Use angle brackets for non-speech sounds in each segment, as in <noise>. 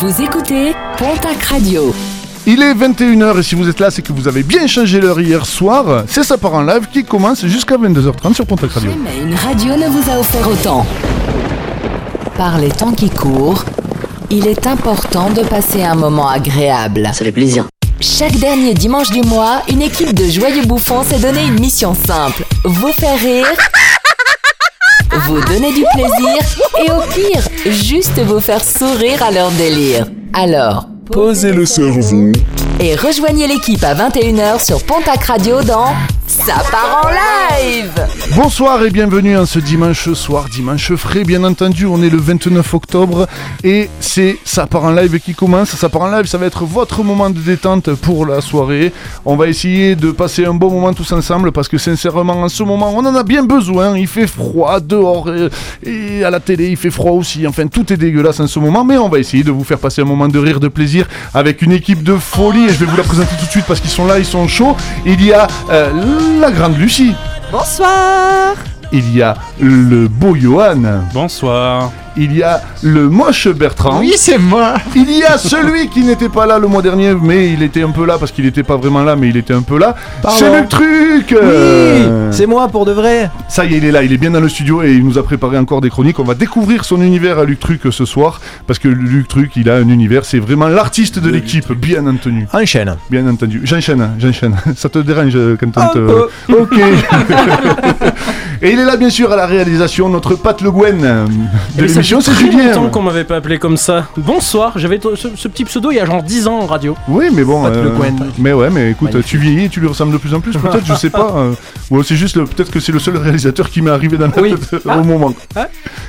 Vous écoutez Pontac Radio. Il est 21h et si vous êtes là, c'est que vous avez bien changé l'heure hier soir. C'est ça part en live qui commence jusqu'à 22h30 sur Pontac Radio. Jamais une radio ne vous a offert autant. Par les temps qui courent, il est important de passer un moment agréable. Ça fait plaisir. Chaque dernier dimanche du mois, une équipe de joyeux bouffons s'est donné une mission simple. Vous faire rire, vous donner du plaisir et au pire, juste vous faire sourire à leur délire. Alors, Posez le cerveau. et rejoignez l'équipe à 21h sur Pontac Radio dans Ça part en live Bonsoir et bienvenue en ce dimanche soir, dimanche frais bien entendu, on est le 29 octobre et c'est Ça part en live qui commence. Ça part en live, ça va être votre moment de détente pour la soirée. On va essayer de passer un bon moment tous ensemble parce que sincèrement en ce moment on en a bien besoin. Il fait froid dehors et, à la télé il fait froid aussi. Enfin tout est dégueulasse en ce moment mais on va essayer de vous faire passer un moment de rire, de plaisir avec une équipe de folie et je vais vous la présenter tout de suite parce qu'ils sont là, ils sont chauds. Il y a euh, la grande Lucie. Bonsoir Il y a le beau Johan. Bonsoir. Il y a le moche Bertrand. Oui, c'est moi Il y a celui qui n'était pas là le mois dernier, mais il était un peu là parce qu'il n'était pas vraiment là, mais il était un peu là. C'est le truc Oui Euh, C'est moi pour de vrai Ça y est, il est là, il est bien dans le studio et il nous a préparé encore des chroniques. On va découvrir son univers à Luc Truc ce soir parce que Luc Truc, il a un univers, c'est vraiment l'artiste de l'équipe, bien entendu. Enchaîne Bien entendu. J'enchaîne, j'enchaîne. <laughs> Ça te dérange quand on Un te... peu. <laughs> Ok. <laughs> Et il est là, bien sûr, à la réalisation, notre Pat Le Guen euh, de Fait c'est Julien. longtemps qu'on m'avait pas appelé comme ça. Bonsoir, j'avais t- ce, ce petit pseudo il y a genre 10 ans en radio. Oui, mais bon. Guen. Mais ouais, mais écoute, Magnifique. tu vieillis et tu lui ressembles de plus en plus, peut-être, je sais pas. euh, ou c'est juste, le- peut-être que c'est le seul réalisateur qui m'est arrivé dans la Oui. tête Ah. au moment. Ah.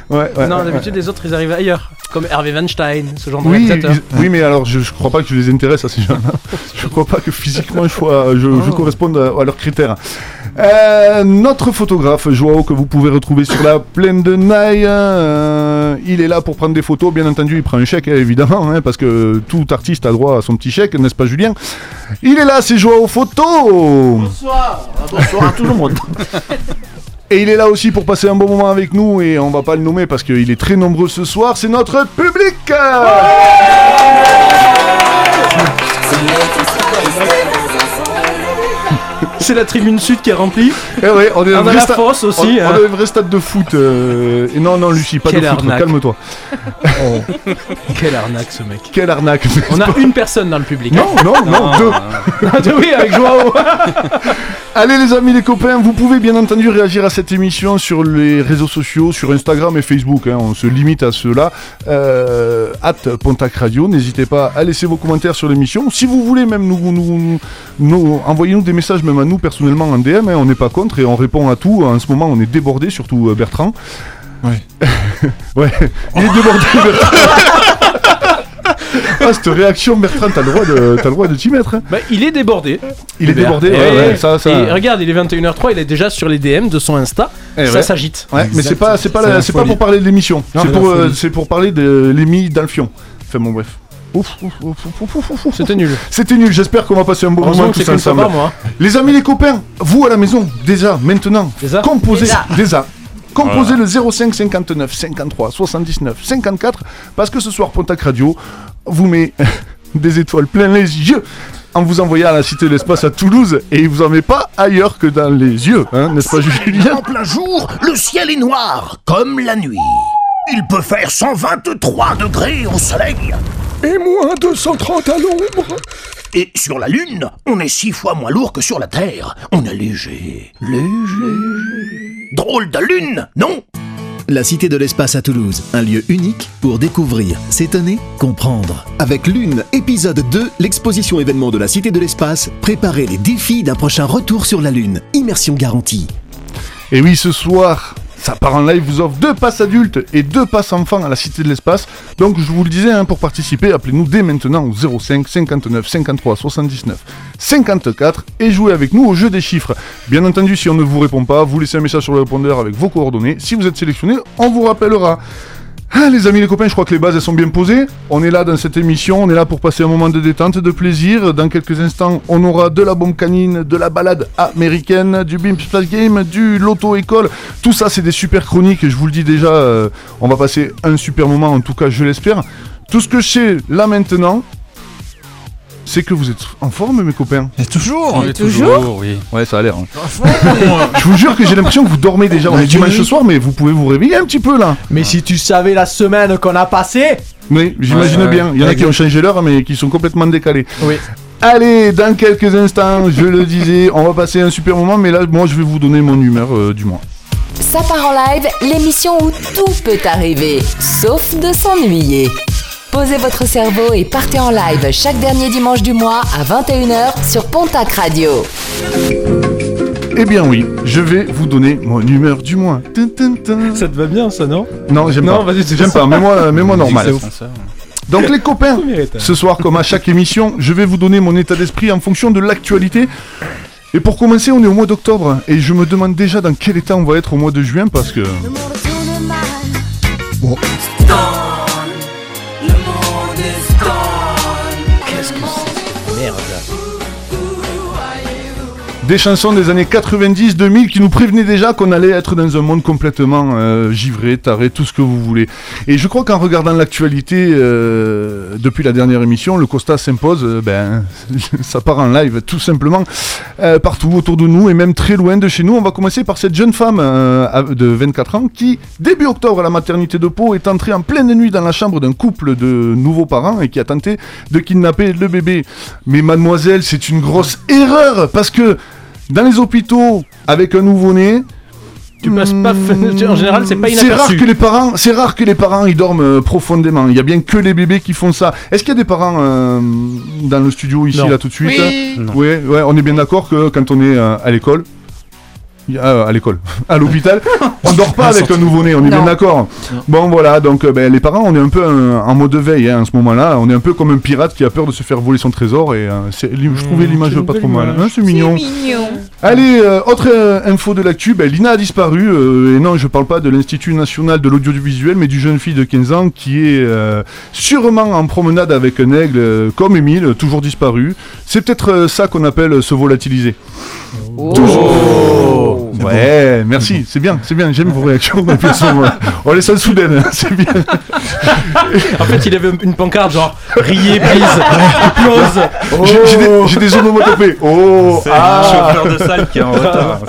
Ouais, ouais. non, ouais, d'habitude les autres ils arrivent ailleurs. Comme Hervé Weinstein, ce genre de Oui, réalisateur. ils- oui, mais alors je, je crois pas que je les intéresse à ces gens-là. <laughs> je crois pas que physiquement je, sois- je, je Oh. corresponde à, à leurs critères. Euh, notre photographe Joao que vous pouvez retrouver sur la plaine de Naï, euh, il est là pour prendre des photos. Bien entendu, il prend un chèque évidemment, hein, parce que tout artiste a droit à son petit chèque, n'est-ce pas, Julien? Il est là, c'est Joao Photo. Bonsoir. À tout le monde. <laughs> Et il est là aussi pour passer un bon moment avec nous et on va pas le nommer parce qu'il est très nombreux ce soir, c'est notre public C'est la tribune sud qui est remplie. Eh ouais, on est On a vrai la fosse aussi. On, hein. a un vrai stade de foot. euh, Et non, non, Lucie, pas Quelle de foot, calme-toi. <laughs> Quelle arnaque ce mec. Quelle arnaque On a une personne dans le public. Non, non, non, deux. <laughs> oui, avec Joao. <laughs> Allez les amis, les copains, vous pouvez bien entendu réagir à cette émission sur les réseaux sociaux, sur Instagram et Facebook. hein, on se limite à cela. Euh, at Pontac Radio, n'hésitez pas à laisser vos commentaires sur l'émission. Si vous voulez même nous, nous, nous- nous- envoyez-nous des messages même à nous personnellement en DM, hein, on n'est pas contre et on répond à tout. En ce moment, on est débordé, surtout euh, Bertrand. Ouais. <laughs> ouais, il est débordé Bertrand. ah, cette réaction, Bertrand, t'as le droit de, t'as le droit de t'y mettre. hein. Bah, il est débordé. Il est Hubert. débordé, Eh ouais, ça, ça. Et regarde, il est 21h03, il est déjà sur les DM de son Insta. Eh ça ouais. s'agite. Ouais, mais c'est pas, c'est pas, C'est la- la c'est pas folie. pour parler de l'émission. Non, C'est c'est pour, euh, folie. c'est pour parler de l'émis d'Alfion. Enfin bon, bref. C'était nul. C'était nul. J'espère qu'on va passer un bon moment tous ensemble. mois. Les amis, les copains, vous à la maison, déjà, maintenant, Déjà composez déjà. Composez le 05 59 53 79 54 parce que ce soir Pontac Radio vous met <laughs> des étoiles plein les yeux en vous envoyant à la Cité de l'Espace à Toulouse et il vous en met pas ailleurs que dans les yeux, hein, n'est-ce pas Julien En plein jour, le ciel est noir, comme la nuit. Il peut faire 123 degrés au soleil. Et moins 230 à l'ombre. Et sur la Lune, on est six fois moins lourd que sur la Terre. On est léger, léger. Drôle de Lune, non? La Cité de l'Espace à Toulouse, un lieu unique pour découvrir, s'étonner, comprendre. Avec Lune, épisode 2, l'exposition événement de la Cité de l'Espace, préparez les défis d'un prochain retour sur la Lune. Immersion garantie. Et oui, ce soir, ça part en live, vous offre deux passes adultes et deux passes enfants à la Cité de l'Espace. Donc, je vous le disais, hein, pour participer, appelez-nous dès maintenant au 05 59 53 79 54 et jouez avec nous au jeu des chiffres. Bien entendu, si on ne vous répond pas, vous laissez un message sur le répondeur avec vos coordonnées. Si vous êtes sélectionné, on vous rappellera. Ah, les amis, les copains, je crois que les bases elles sont bien posées. On est là dans cette émission, on est là pour passer un moment de détente, de plaisir. Dans quelques instants, on aura de la bombe canine, de la balade américaine, du Bimps Splash Game, du Loto École. Tout ça, c'est des super chroniques. Je vous le dis déjà, euh, on va passer un super moment, en tout cas, je l'espère. Tout ce que je sais là maintenant, c'est que vous êtes en forme, mes copains. Et toujours On est toujours Oui. Ouais, ça a l'air. hein. <laughs> Je vous jure que j'ai l'impression que vous dormez déjà. On est dimanche oui. soir, mais vous pouvez vous réveiller un petit peu là. Mais si tu savais la semaine qu'on a passée Oui, j'imagine Ouais, ouais. bien. Il y en a qui ont changé l'heure, mais qui sont complètement décalés. Oui. Allez, dans quelques instants, je le disais, on va passer un super moment, mais là, moi, je vais vous donner mon humeur euh, du mois. Ça part en live, l'émission où tout peut arriver, sauf de s'ennuyer. Posez votre cerveau et partez en live chaque dernier dimanche du mois à 21h sur Pontac Radio. Eh bien oui, je vais vous donner mon humeur du mois. Ça te va bien, ça, non? Non, j'aime Non, pas. vas-y, c'est J'aime ça. pas. Mets-moi, euh, mets-moi normal. Donc les copains, ce soir, comme à chaque émission, je vais vous donner mon état d'esprit en fonction de l'actualité. Et pour commencer, on est au mois d'octobre et je me demande déjà dans quel état on va être au mois de juin parce que merde. Des chansons des années 90-2000 qui nous prévenaient déjà qu'on allait être dans un monde complètement euh, givré, taré, tout ce que vous voulez. Et je crois qu'en regardant l'actualité euh, depuis la dernière émission, le constat s'impose, euh, ben <laughs> ça part en live tout simplement partout autour de nous et même très loin de chez nous. On va commencer par cette jeune femme de 24 ans qui, début octobre à la maternité de Pau, est entrée en pleine nuit dans la chambre d'un couple de nouveaux parents et qui a tenté de kidnapper le bébé. Mais mademoiselle, c'est une grosse erreur parce que dans les hôpitaux, avec un nouveau-né, Tu passes pas. Hmm, <laughs> En général, c'est pas c'est rare inaperçu. que les parents, c'est rare que les parents ils dorment euh, profondément. Il y a bien que les bébés qui font ça. Est-ce qu'il y a des parents euh, dans le studio ici Non. là tout de suite Non. Ouais, ouais, on est bien d'accord que quand on est euh, à l'école, à l'école, <laughs> à l'hôpital, on dort pas avec un nouveau-né, on est bien d'accord. Bon voilà, donc euh, ben, les parents, on est un peu euh, en mode veille hein, en ce moment-là. On est un peu comme un pirate qui a peur de se faire voler son trésor et euh, je trouvais Mmh, l'image pas trop mal. image. Hein, c'est mignon. Allez, euh, autre euh, info de l'actu, ben, Lina a disparu, euh, et non, je parle pas de l'Institut National de l'Audiovisuel, mais du jeune fille de 15 ans qui est euh, sûrement en promenade avec un aigle, euh, comme Émile, toujours disparu. C'est peut-être euh, ça qu'on appelle euh, se volatiliser. Toujours. Ouais, merci, c'est bien, c'est bien, j'aime vos réactions. et <laughs> on les sent soudaines, hein, c'est bien. <laughs> En fait, il avait une pancarte genre riez, please, applause. J'ai- J'ai des, j'ai des onomatopées. Oh, C'est ah. chauffeur de salle qui est en <laughs> retard.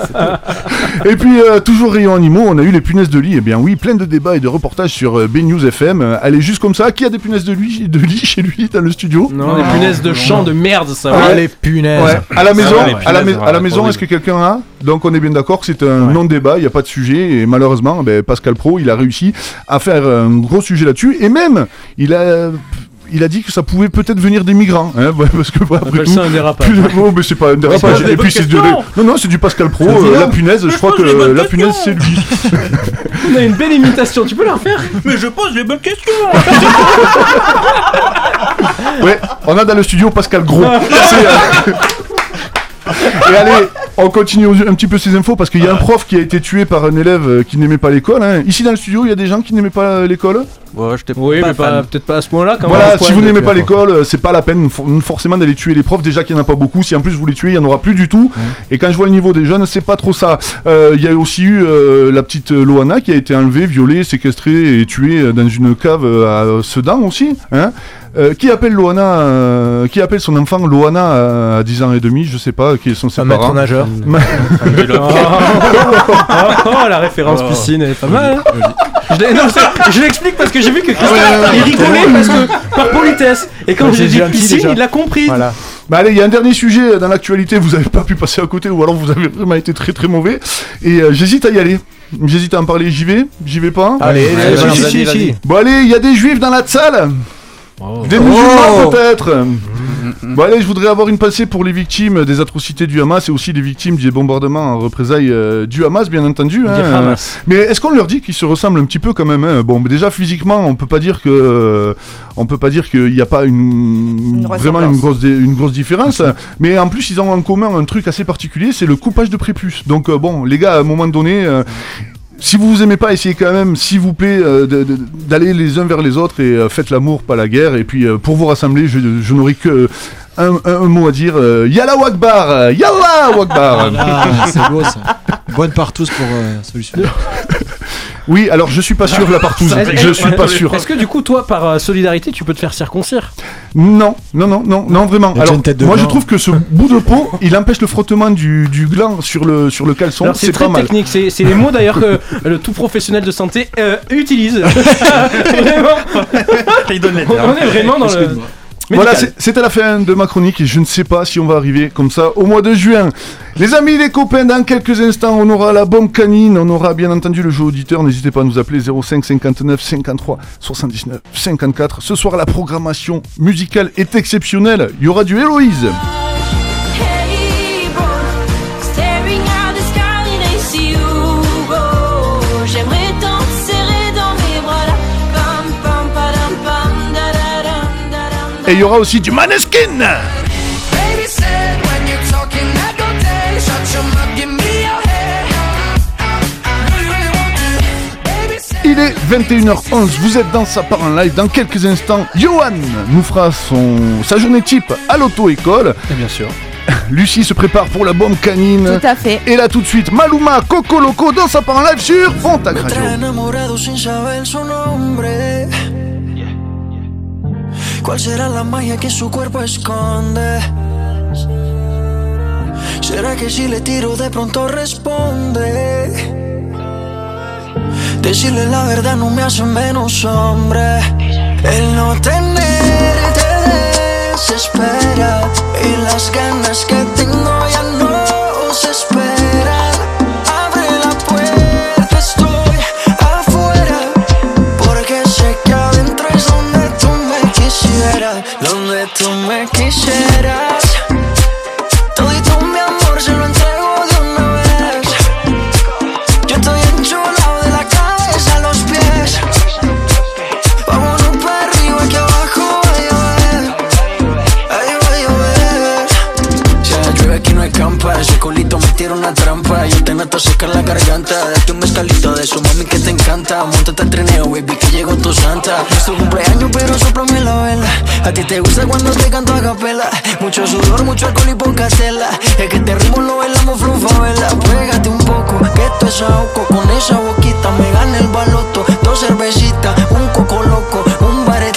Et puis, euh, toujours rayon animaux, on a eu les punaises de lit. Eh bien oui, plein de débats et de reportages sur euh, BNews FM. Allez, juste comme ça, qui a des punaises de lit, de lit chez lui dans le studio? Non, des punaises de champ de merde, ça. Ah, ouais. les punaises Ouais, à la maison, à la, à maison, est-ce que quelqu'un a? Donc on est bien d'accord que c'est un non-débat, il n'y a pas de sujet, et malheureusement, ben, Pascal Pro, il a réussi à faire un gros sujet là-dessus, et même, il a, il a dit que ça pouvait peut-être venir des migrants, hein, <laughs> parce que On après appelle tout, ça un dérapage. plus- mais c'est pas un dérapage. des Et puis bonnes c'est du, non non c'est du Pascal Pro. euh, la punaise, je crois que la punaise c'est lui. <laughs> On a une belle imitation, tu peux la refaire? Mais je pose les bonnes questions Ouais, on a dans le studio Pascal Gros. <laughs> Euh, Et allez, on continue un petit peu ces infos parce qu'il y a un prof qui a été tué par un élève euh, qui n'aimait pas l'école. hein. Ici dans le studio, il y a des gens qui n'aimaient pas l'école? Ouais, j'étais Oui, pas mais pas- fan. peut-être pas à ce point-là quand Voilà, même. si vous n'aimez pas l'école, euh, c'est pas la peine for- forcément d'aller tuer les profs. Déjà qu'il n'y en a pas beaucoup. Si en plus vous les tuez, il n'y en aura plus du tout. Et quand je vois le niveau des jeunes, c'est pas trop ça. Euh, Il y a aussi eu euh, la petite euh, Loana qui a été enlevée, violée, séquestrée et tuée euh, dans une cave euh, à Sedan aussi. Hein Euh, qui appelle Loana, euh, qui appelle son enfant Loana à 10 ans et demi, je sais pas, qui sont ses Un parents. maître nageur. <laughs> Oh, oh, la référence piscine, elle est pas mal. hein. Je je l'explique parce que j'ai vu que Christophe il rigolait parce que par politesse. Et quand j'ai dit piscine, il l'a compris. Voilà. Bah allez, il y a un dernier sujet dans l'actualité, vous avez pas pu passer à côté ou alors vous avez vraiment été très très mauvais. Et euh, j'hésite à y aller. J'hésite à en parler, j'y vais, j'y vais pas. Allez, allez, vas-y. si. Bon allez, il y a des juifs dans la salle Des musulmans peut-être Bon allez, je voudrais avoir une pensée pour les victimes des atrocités du Hamas et aussi les victimes des bombardements en représailles euh, du Hamas, bien entendu. hein. Hamas. Mais est-ce qu'on leur dit qu'ils se ressemblent un petit peu quand même hein? Bon, mais déjà physiquement, on peut pas dire que euh, on peut pas dire qu'il n'y a pas une, vraiment une grosse dé- une grosse différence. mais en plus, ils ont en commun un truc assez particulier, c'est le coupage de prépuce. Donc euh, bon, les gars, à un moment donné. Si vous vous aimez pas, essayez quand même, s'il vous plaît, euh, d'aller les uns vers les autres et euh, faites l'amour, pas la guerre. Et puis euh, pour vous rassembler, je, je n'aurai que un, un- un mot à dire. euh, Yalla Wakbar Yalla Wakbar Ah, c'est beau ça. Bonne partous pour euh, solution. <laughs> Oui, alors je suis pas sûr la partouze. Est-ce- Je suis pas sûr. Est-ce que du coup, toi, par euh, solidarité, tu peux te faire circoncire? Non, non, non, non, non, vraiment. Il y a Alors, déjà une tête de moi je gland. trouve que ce <laughs> bout de peau, il empêche le frottement du, du gland sur le, sur le caleçon. Alors c'est C'est très mal. technique, c'est c'est les mots d'ailleurs que <laughs> le tout professionnel de santé euh, utilise. <laughs> vraiment, Il donne les on est vraiment dans le. Voilà, médical. c'est- c'était la fin de ma chronique et je ne sais pas si on va arriver comme ça au mois de juin. Les amis, les copains, dans quelques instants, on aura la bombe canine, on aura bien entendu le jeu auditeur. N'hésitez pas à nous appeler 05 59 53 79 54. Ce soir, la programmation musicale est exceptionnelle. Il y aura du Héloïse. Et il y aura aussi du Maneskin. Il est 21h11, vous êtes dans sa part en live. Dans quelques instants, Johan nous fera son, sa journée type à l'auto-école. Et bien sûr. <laughs> Lucie se prépare pour la bombe canine. Tout à fait. Et là tout de suite, Maluma, Coco Loco dans sa part en live sur Pontac Radio. ¿Cuál será la magia que su cuerpo esconde? ¿Será que si le tiro de pronto responde? Decirle la verdad no me hace menos hombre. El no tenerte desespera y las ganas que tengo ya no se esperan. Donde tú me quisieras. Trampa Yo te noto secar la garganta. Date un mezcalito de su mami que te encanta. Montate al trineo, baby, que llegó tu santa. Es tu cumpleaños, pero soplame la vela. A ti te gusta cuando te canto a capela. Mucho sudor, mucho alcohol y poca tela Es que te ritmo lo bailamos flufa, vela Pégate un poco, que esto es ahogo. Con esa boquita me gana el baloto. Dos cervecitas, un coco loco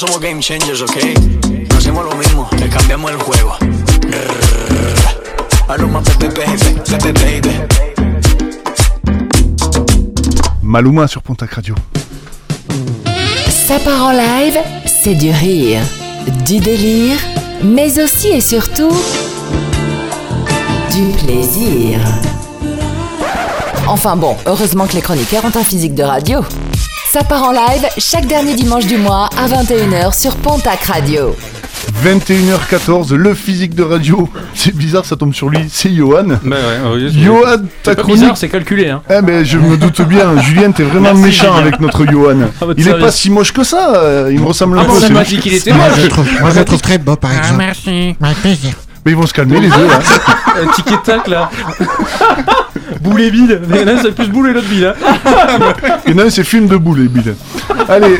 Nosotros somos game changers, ok? No hacemos lo mismo, le cambiamos el juego baby, baby, baby, baby Maluma sur Pontac Radio. Ça part en live, c'est du rire, du délire, mais aussi et surtout du plaisir. Enfin bon, heureusement que les chroniqueurs ont un physique de radio. Ça part en live chaque dernier dimanche du mois à 21h sur Pontac Radio. 21h14, le physique de radio. C'est bizarre, ça tombe sur lui. C'est Johan. Bah ouais, oui, c'est- Johan, ta C'est pas chronique. bizarre, c'est calculé. Hein. Eh ben, je me doute bien. <laughs> Julien, t'es vraiment Merci, méchant Julien. avec notre Johan. À votre Il est service. pas si moche que ça. euh, Il me ressemble un Ah peu. bon, on c'est a pas juste- dit qu'il était Moi, moche. je le trouve, moi, je le trouve très beau, par exemple. merci. Avec plaisir. Mais ils vont se calmer les deux. <laughs> Là. <laughs> Un tic et tac là. Boulet vide. Mais là, c'est plus boule et l'autre bide. Hein. <laughs> Il y en a un, c'est film de boule, les bides. Allez.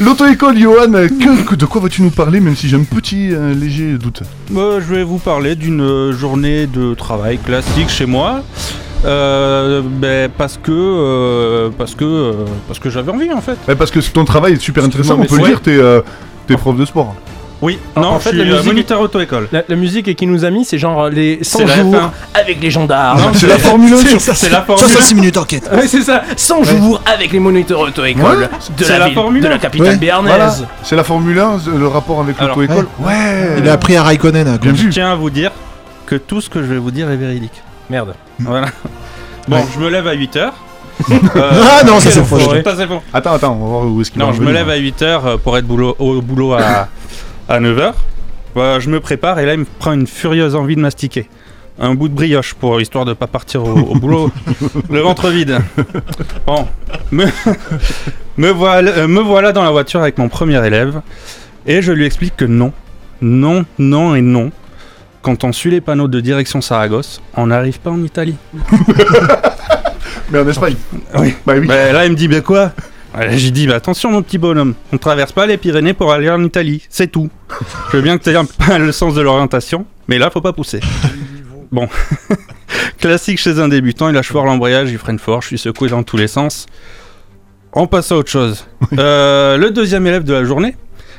L'auto-école, Johan, que, que- de quoi vas-tu nous parler, même si j'ai un petit euh, léger doute? Moi, je vais vous parler d'une euh, journée de travail classique chez moi. Euh, ben, parce que euh, parce que euh, parce que j'avais envie en fait. Parce que ton travail est super intéressant, Non, on peut le dire, t'es euh, t'es prof de sport. Oui. Non, en en fait, la je suis euh, musique- moniteur auto-école. La, la musique qu'il nous a mis, c'est genre les 100 C'est la jours F1. avec les gendarmes. Non, C'est la <laughs> Formule 1 C'est la Formule 66 minutes enquête. Ouais, c'est ça, 100 jours avec les moniteurs auto-école Ouais, de, c'est la la ville- Formule de la 1. capitale Ouais, béarnaise. Voilà. C'est la Formule 1, le rapport avec l'auto-école. Ouais. Il a appris à Raikkonen. Je tiens à vous dire que tout ce que je vais vous dire est véridique. Merde. Voilà. <laughs> Bon, Ouais. je me lève à 8h. <laughs> Ah non, ça c'est faux. Attends, attends, on va voir où est-ce qu'il va Non, je me lève à 8h pour être boulot, au boulot à, à 9h. je me prépare et là, il me prend une furieuse envie de mastiquer. Un bout de brioche pour histoire de pas partir au, au boulot <laughs> le ventre vide. Bon, me, <laughs> me, voilà, euh, me voilà dans la voiture avec mon premier élève et je lui explique que non, non, non et non. Quand on suit les panneaux de direction Saragosse, on n'arrive pas en Italie. <laughs> Mais en Espagne. Oui. Bah oui. Bah, là, il me dit, bah quoi? J'ai dit, bah attention, mon petit bonhomme, on traverse pas les Pyrénées pour aller en Italie, c'est tout. Je veux bien que tu aies un peu le sens de l'orientation, mais là, faut pas pousser. Bon. <laughs> Classique chez un débutant, il lâche fort l'embrayage, il freine fort, je suis secoué dans tous les sens. On passe à autre chose. Euh, le deuxième élève de la journée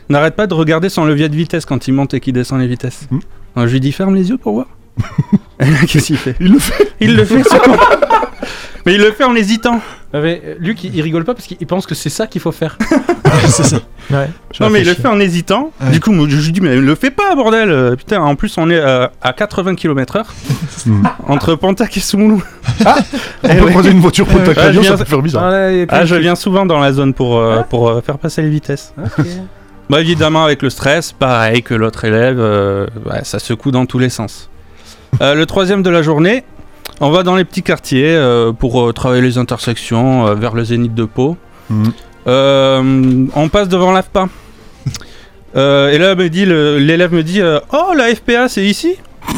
n'arrête pas de regarder son levier de vitesse quand il monte et qu'il descend les vitesses. Hmm. Alors, je lui dis, ferme les yeux pour voir. <laughs> Qu'est-ce qu'il fait? Il le fait. Il le fait. Mais il le fait en hésitant. Ah, mais, euh, Luc, il, il rigole pas parce qu'il il pense que c'est ça qu'il faut faire. <laughs> c'est ça. Ouais. Non mais il le fait en hésitant. Ouais. Du coup, moi, je lui dis mais le fais pas bordel. Euh, Putain, en plus on est euh, à 80 km/h <laughs> Hmm. entre Pontac et Soumoulou. On <laughs> peut croiser une voiture pour ta Ouais, radio, je ça viens- peut faire bizarre. Ah, là, Ah, je viens souvent dans la zone pour euh, pour euh, faire passer les vitesses. Bah évidemment avec le stress, pareil que l'autre élève, euh, ouais, ça secoue dans tous les sens. Euh, le troisième de la journée, on va dans les petits quartiers euh, pour euh, travailler les intersections euh, vers le zénith de Pau. Euh, on passe devant l'AFPA. <laughs> Et là, me dit l'élève me dit Oh, la FPA, c'est ici?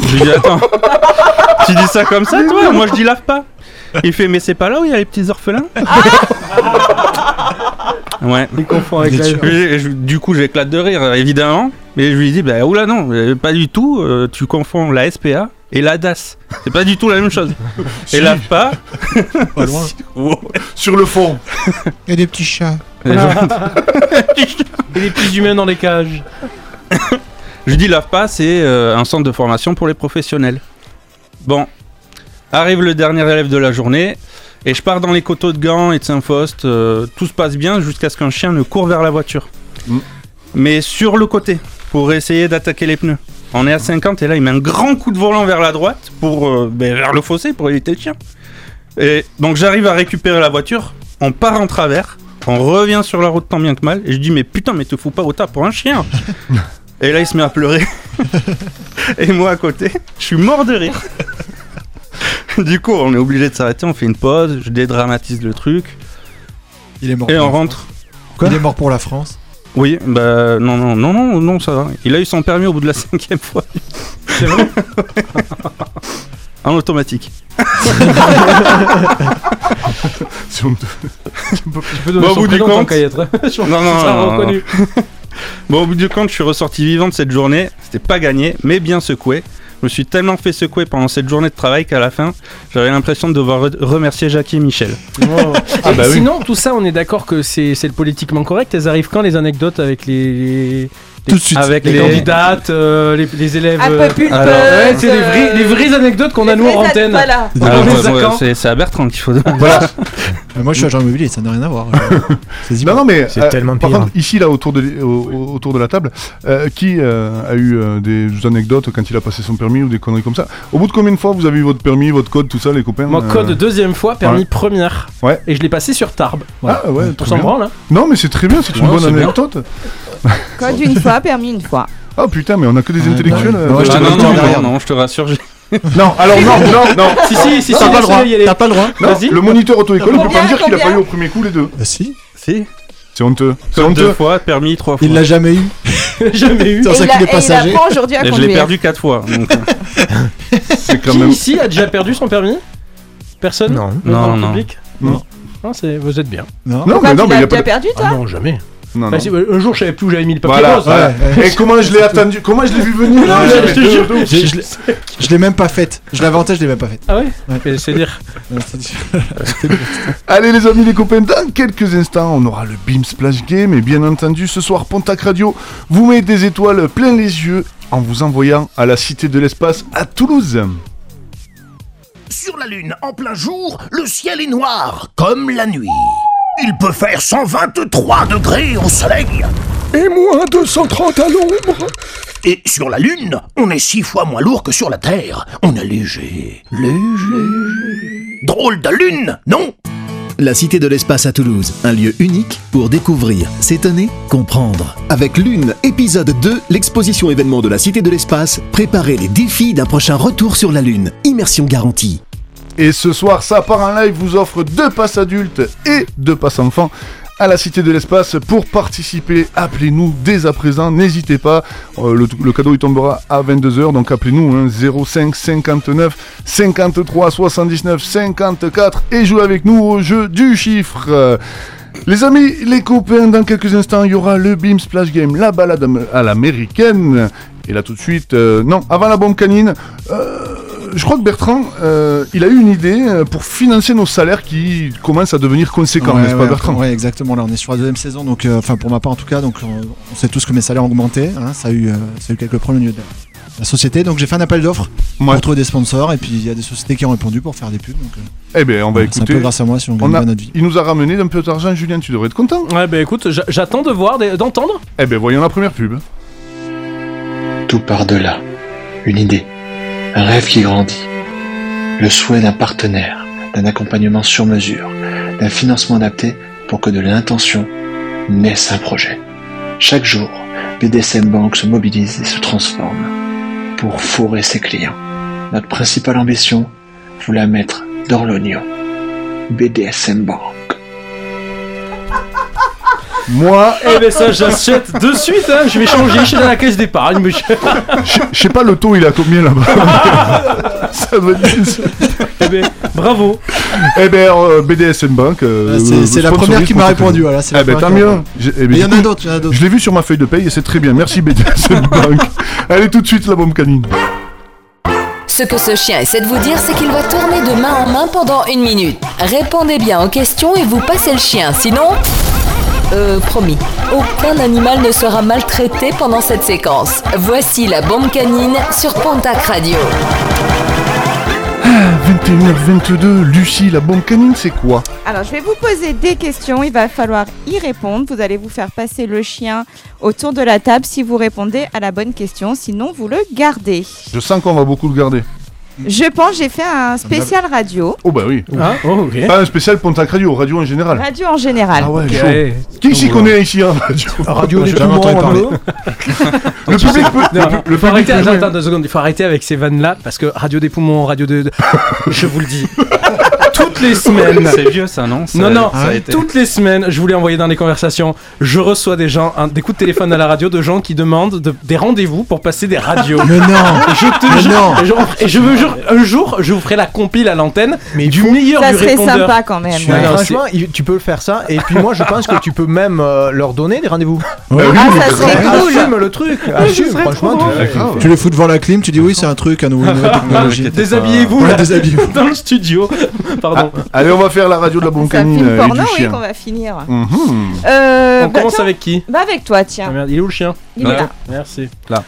Je lui dis Attends, <laughs> tu dis ça comme ça, toi? Moi, je dis l'AFPA. Il fait Mais c'est pas là où il y a les petits orphelins? <laughs> Ouais. Il confond avec la... je- du coup, j'éclate de rire, évidemment. Mais je lui dis, bah oula non, pas du tout. euh, tu confonds la SPA et la DAS. C'est pas du tout la même chose. Si. Et la FPA, Pas loin. <laughs> Sur le fond. Il y a des petits chats. Et les petits humains dans les cages. <laughs> je dis l'AFPA, c'est euh, un centre de formation pour les professionnels. Bon, arrive le dernier élève de la journée. Et je pars dans les coteaux de Gand et de Saint-Faust. euh, tout se passe bien jusqu'à ce qu'un chien ne court vers la voiture. Mm. Mais sur le côté, pour essayer d'attaquer les pneus. On est à 50 et là il met un grand coup de volant vers la droite, pour, euh, ben, vers le fossé pour éviter le chien. Et donc j'arrive à récupérer la voiture, on part en travers, on revient sur la route tant bien que mal, et je dis mais putain mais te fous pas au tas pour un chien Et là il se met à pleurer. <laughs> et moi à côté, je suis mort de rire. <laughs> du coup on est obligé de s'arrêter, on fait une pause, je dédramatise le truc, Il est mort. et on rentre. Quoi Il est mort pour la France. Oui, bah non, non, non, non, non, ça va. Il a eu son permis au bout de la cinquième fois. C'est vrai <laughs> En automatique. <laughs> Tu peux donner Bon, au son bout du prénom tant compte- qu'à y être. Je pense Non, que non, ça sera non, non, reconnu. Bon, au bout du compte, je suis ressorti vivant de cette journée. C'était pas gagné, mais bien secoué. Je me suis tellement fait secouer pendant cette journée de travail qu'à la fin, j'avais l'impression de devoir re- remercier Jackie et Michel. Ah Et bah oui. Sinon, tout ça, on est d'accord que c'est c'est le politiquement correct. Elles arrivent quand les anecdotes avec les, les- Tout de suite. Avec les, les, candidates, euh, les, les élèves Un euh, alors, Ouais, c'est les, vraies anecdotes qu'on a nous en antenne. Voilà. D'accord. c'est à Bertrand qu'il faut. Voilà. <laughs> Mais moi, je suis agent immobilier, ça n'a rien à voir. <laughs> C'est Non, non, mais C'est euh, tellement par pire. contre, ici, là, autour de, l- au- au- autour de la table, euh, qui euh, a eu euh, des anecdotes quand il a passé son permis ou des conneries comme ça? Au bout de combien de fois vous avez eu votre permis, votre code, tout ça, les copains Moi, euh, code deuxième fois, permis ouais. première. Ouais. Et je l'ai passé sur Tarbes. Ah ouais, On s'en branle, hein. Non, mais c'est très bien, c'est une bonne anecdote. Code une fois, permis une fois. Ah putain, mais on a que des Ouais, intellectuels. ouais. euh, Ah non, le non, non, non, je te rassure. j'ai- <laughs> Non, alors non, non, non. <laughs> Si, si, si, si, T'as pas le droit. laisse-le y aller. T'as pas le droit. Non, Vas-y. le moniteur auto-école ne peut pas Combien, me dire qu'il a pas eu au premier coup les deux. Bah si. Si. C'est honteux. C'est Comme deux honteux. fois, permis trois fois. <laughs> Il l'a jamais eu. Jamais eu. C'est pour Et ça il, a- qu'il est et il passager. apprend aujourd'hui à Et je conduire. l'ai perdu quatre fois. donc, euh, C'est quand Qui même. ici a déjà perdu son permis? Personne? Non. Même dans Non, le non. public? Non. Non, c'est- vous êtes bien. Non. Non, Pourquoi mais non, tu mais il l'as a pas. déjà perdu, toi? Ah non, jamais. Non, Bah, non. c'est- un jour, je savais plus où j'avais mis le papier Voilà, rose. voilà. Et comment je l'ai attendu Comment je l'ai vu venir Non, là je- l'ai- je l'ai même pas faite. Je tête, je l'ai même pas faite. Ah ouais, Mais C'est dire. Ouais, <laughs> Allez les amis, les copains, dans quelques instants, on aura le Beam Splash Game et bien entendu, ce soir, Pontac Radio vous met des étoiles plein les yeux en vous envoyant à la Cité de l'Espace à Toulouse. Sur la Lune, en plein jour, le ciel est noir, comme la nuit. Il peut faire 123 degrés au soleil. Et moins 230 à l'ombre. Et sur la Lune, on est six fois moins lourd que sur la Terre. On est léger. Léger. Drôle de Lune, non? La Cité de l'Espace à Toulouse, un lieu unique pour découvrir, s'étonner, comprendre. Avec Lune, épisode 2, l'exposition événement de la Cité de l'Espace, préparez les défis d'un prochain retour sur la Lune. Immersion garantie. Et ce soir, ça part en live vous offre deux passes adultes et deux passes enfants à la Cité de l'Espace pour participer. Appelez-nous dès à présent, n'hésitez pas. Euh, le, cadeau il tombera à 22h, donc appelez-nous hein, 05 59 53 79 54 et jouez avec nous au jeu du chiffre. Les amis, les copains, dans quelques instants, il y aura le Beam Splash Game, la balade à l'américaine. Et là tout de suite, euh, non, avant la bombe canine, euh, je crois que Bertrand, euh, il a eu une idée euh, pour financer nos salaires qui commencent à devenir conséquents, Ouais, n'est-ce pas ouais, Bertrand Ouais, exactement. Là, on est sur la deuxième saison, donc, euh, enfin, pour ma part en tout cas, donc, on, on sait tous que mes salaires ont augmenté. hein, ça, a eu, euh, ça a eu quelques problèmes au niveau de la, société. Donc, j'ai fait un appel d'offres pour trouver des sponsors, et puis il y a des sociétés qui ont répondu pour faire des pubs. Donc, euh, Eh bien, on va voilà, C'est un écouter. peu grâce à moi si on gagne On a- bien notre vie. Il nous a ramené un peu d'argent, Julien, tu devrais être content. Ouais, bah écoute, j'a- j'attends de voir, d'entendre. Eh bien, voyons la première pub. Tout part de là. Une idée. Un rêve qui grandit. Le souhait d'un partenaire, d'un accompagnement sur mesure, d'un financement adapté pour que de l'intention naisse un projet. Chaque jour, BDSM Bank se mobilise et se transforme pour fourrer ses clients. Notre principale ambition, vous la mettre dans l'oignon. BDSM Bank. Moi, Eh ben ça, j'achète de suite, hein. Je vais changer, je suis dans la caisse d'épargne. mais je- je je sais pas le taux, il a combien là-bas <laughs> Ça doit être bien ça. Eh ben, bravo. Eh ben, euh, BDSM Bank. euh, Ah, c'est- c'est la première qui m'a répondu, voilà, c'est la Eh ben, tant mieux. Eh ben, il y en a d'autres, il y en a d'autres. Je l'ai vu sur ma feuille de paye et c'est très bien. Merci BDSM <laughs> Bank. Allez, tout de suite, la bombe canine. Ce que ce chien essaie de vous dire, c'est qu'il va tourner de main en main pendant une minute. Répondez bien aux questions et vous passez le chien, sinon... Euh, promis, aucun animal ne sera maltraité pendant cette séquence. Voici la bombe canine sur Pontac Radio. 21h22, Lucie, la bombe canine, c'est quoi Alors, je vais vous poser des questions. Il va falloir y répondre. Vous allez vous faire passer le chien autour de la table si vous répondez à la bonne question. Sinon, vous le gardez. Je sens qu'on va beaucoup le garder. Je pense j'ai fait un spécial radio. Oh bah oui. Ah, oh. Pas un spécial Pontac Radio, radio en général. Radio en général. Ah ouais. Qui s'y connaît ici en radio Radio J'ai des jamais entendu parler. poumons, <laughs> Le public peut. Non, le- le faut public arrêter, peut attends, jouer. attends, deux secondes, il faut arrêter avec ces vannes là parce que radio des poumons, radio de- <laughs> je vous le dis. <laughs> Toutes les semaines. C'est vieux ça, non Ça- Non, non, ça a été- toutes les semaines, je voulais envoyer dans les conversations, je reçois des gens, un- des coups de téléphone à la radio de gens qui demandent de- des rendez-vous pour passer des radios. Mais non je te Mais jure, non. et je, et je veux jure, un jour, je vous ferai la compile à l'antenne du meilleur Ça du serait répondeur. sympa quand même. Ouais. Franchement, tu peux faire ça. Et puis moi, je pense que tu peux même euh, leur donner des rendez-vous. Oui, Ah, mais ça serait cool. Assume le truc. Assume, franchement. tu- Ouais. Tu les fous devant la clim, tu dis oui, c'est un truc, un nouveau une nouvelle <laughs> technologie. Ouais, déshabillez-vous. dans le studio. Pardon. <laughs> Allez, on va faire la radio de la bombe C'est un film euh, porno, oui, qu'on va finir. Mhm. Euh, On bah, commence tiens, avec qui bah avec toi, Ah tiens. merde, il est où le chien Il est là. Merci. Là.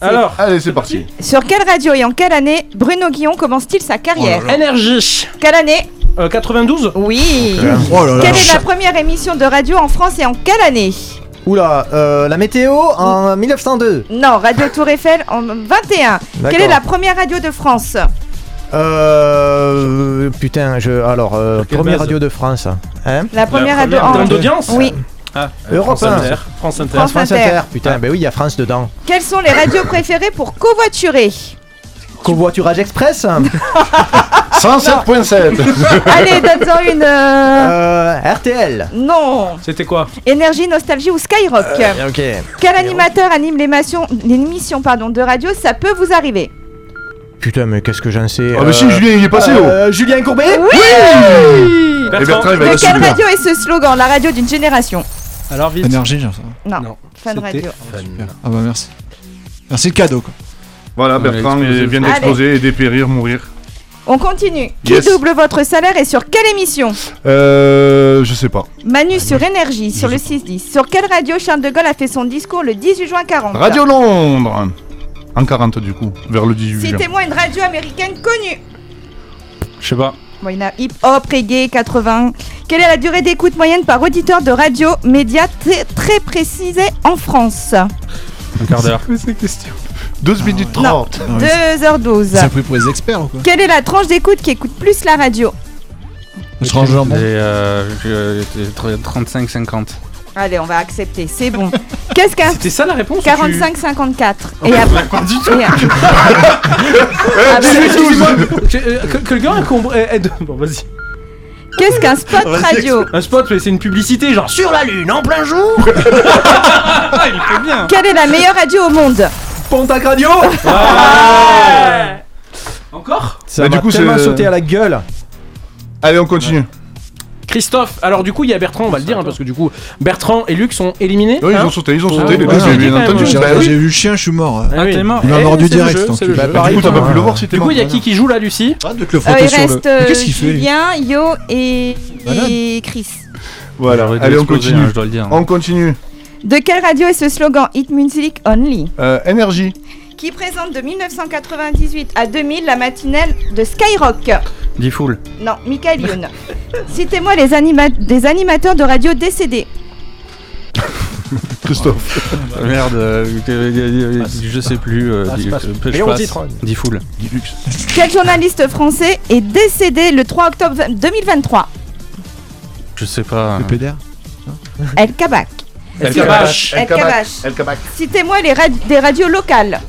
Alors, Allez, c'est parti. Sur quelle radio et en quelle année Bruno Guillon commence-t-il sa carrière énergie. Quelle année Euh, 92 Oui. Oh là là. Quelle est la première émission de radio en France et en quelle année Oula, euh, la météo en 1902. Non, Radio Tour Eiffel en 21. Quelle est la première radio de France Euh. Putain, je. Alors, euh, quelle première base radio de France. Hein La première radio en en termes d'audience Oui. Ah, Europe France 1. Inter. France Inter. France France Inter. Inter. Putain, ben oui, il y a France dedans. Quelles sont les radios préférées pour covoiturer? Covoiturage express <laughs> Euh, <laughs> 107.7. Allez, donne-en une. euh, euh, RTL. Non. C'était quoi? Énergie, Nostalgie ou Skyrock? Ok. Quel animateur anime l'émission l'émission, pardon, de radio? Ça peut vous arriver. Putain, mais qu'est-ce que j'en sais Ah, mais si, Julien, il est passé, oh. euh, Julien Courbet Oui Et Bertrand, il va De quelle super. radio est ce slogan La radio d'une génération. Alors vite. Énergie, genre ça. Non, Non, Fun c'était Radio. Ah bah merci. Merci le cadeau quoi. Voilà, Ouais, Bertrand il vient d'exploser et dépérir, mourir. On continue. Yes. Qui double votre salaire et sur quelle émission Euh. Je sais pas. Manu sur Énergie, sur le 6-10. Sur quelle radio Charles de Gaulle a fait son discours le 18 juin 40 Radio Londres En 40 du coup, vers le 18 juin. Citez-moi une radio américaine connue. Je sais pas. Bon, il y en a hip-hop, reggae, 80. Quelle est la durée d'écoute moyenne par auditeur de radio média très, très précisée en France? Un quart d'heure. <laughs> 12 minutes 30. Ah oui, 2h12. C'est pris pour les experts ou quoi Quelle est la tranche d'écoute qui écoute plus la radio? Je range jambon. Et euh, je- je- 35-50. Allez, on va accepter, c'est bon. <laughs> Qu'est-ce qu'un C'était ça la réponse ou tu- 45-54 Et après. et- <laughs> Ah bah, Excusez-moi, que, euh, le gars euh, aide. <laughs> Bon, vas-y. Qu'est-ce qu'un spot radio Un spot, mais c'est une publicité, genre sur la lune en plein jour. Ah, il fait bien. Quelle est la meilleure radio au monde Pontac Radio. Encore Ça Bah, m'a du coup, tellement sauté à la gueule. Allez, on continue. Christophe, alors du coup il y a Bertrand, on va le dire, hein, parce que du coup Bertrand et Luc sont éliminés. Oui, ils hein. ont sauté, ils ont Oh, sauté, les ouais, deux, ouais, bien quand même, entendu. ouais. J'ai j'ai vu le chien, je suis mort. Ah t'es mort. Il m'a Eh, mordu c'est le direct. bah, Du coup, t'as pas pu le hein. voir si t'es Du coup mort. il y a qui qui joue là, Lucie Euh, Il reste Mais euh, Qu'est-ce qu'il fait lui Julien, Yo et, Chris. Voilà, allez, on continue. hein, je dois le dire. On continue. De quelle radio est ce slogan Hit Music Only? Euh, énergie. Qui présente de 1998 à 2000 la matinale de Skyrock Dis full. Non, Michael Youn. Citez-moi les anima- des animateurs de radio décédés. <laughs> Christophe. Ah, Merde, euh, euh, je sais plus. euh, Ah, euh, je Léon passe. Citron. Dis full. Quel journaliste français est décédé le 3 octobre 2023 Je sais pas. Le PDR El Kabak. El Kabash. El Kabak. Citez-moi les des radios locales.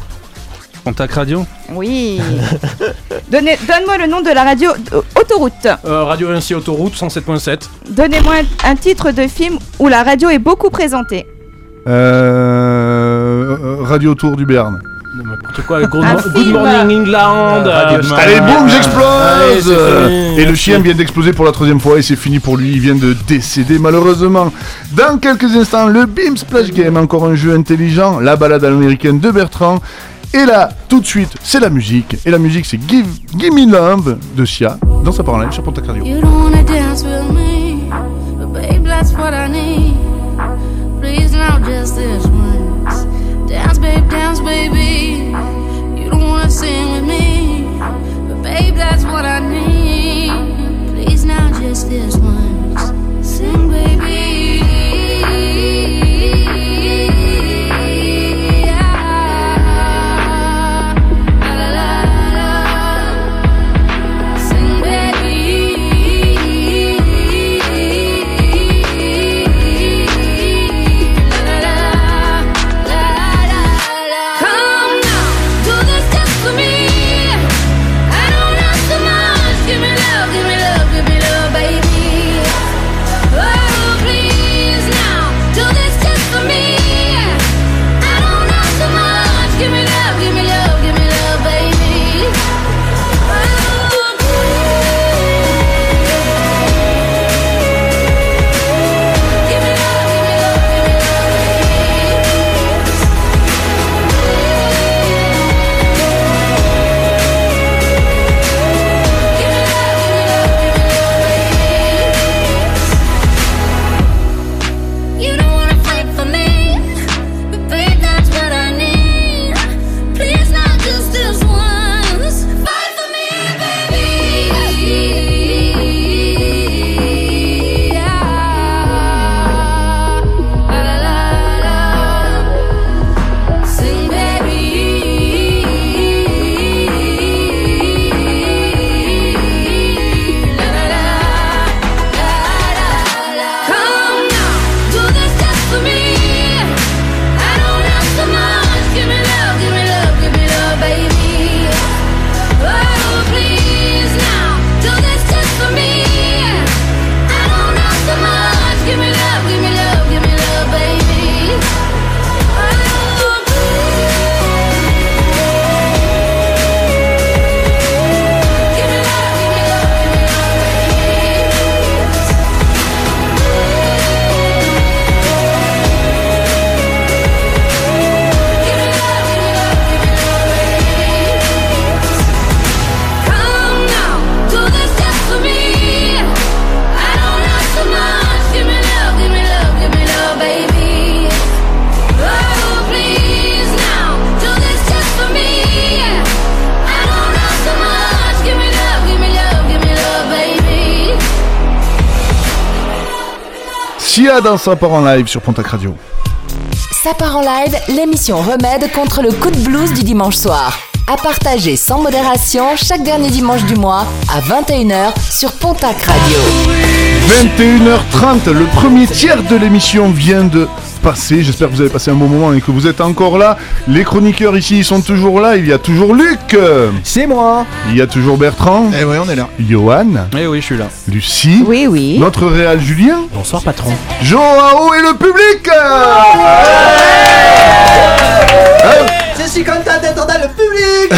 Contact radio Oui. Donnez- Donne-moi le nom de la radio euh, autoroute. Euh, Radio Vinci Autoroute 107.7. Donnez-moi un, un titre de film où la radio est beaucoup présentée. Euh, euh, Radio Tour du Béarn. N'importe quoi, Good, Un Mo- Good film. Morning England. Radio euh. Allez, boum, Allez, j'explose c'est fini. Et le chien vient d'exploser pour la troisième fois et c'est fini pour lui, il vient de décéder malheureusement. Dans quelques instants, le Beam Splash Game, encore un jeu intelligent, la balade américaine de Bertrand. Et là, tout de suite, c'est la musique. Et la musique, c'est Give, Give Me Love de Sia, dans sa parole sur Pontac Radio. You don't wanna dance with me, but babe, that's what I need. Please now, just this once. Dance, babe, dance, baby. You don't wanna sing with me, but babe, that's what I need. Sia dans sa part en live sur Pontac Radio. Part en live, l'émission remède contre le coup de blues du dimanche soir. À partager sans modération chaque dernier dimanche du mois à 21h sur Pontac Radio. 21h30, le premier tiers de l'émission vient de passer. J'espère que vous avez passé un bon moment et que vous êtes encore là. Les chroniqueurs ici ils sont toujours là. Il y a toujours Luc. C'est moi. Il y a toujours Bertrand. Eh ouais, on est là. Johan. Eh oui, je suis là. Lucie. Oui, oui. Notre réal Julien. Bonsoir, patron. Joao et le public. Je suis content d'être dans le public.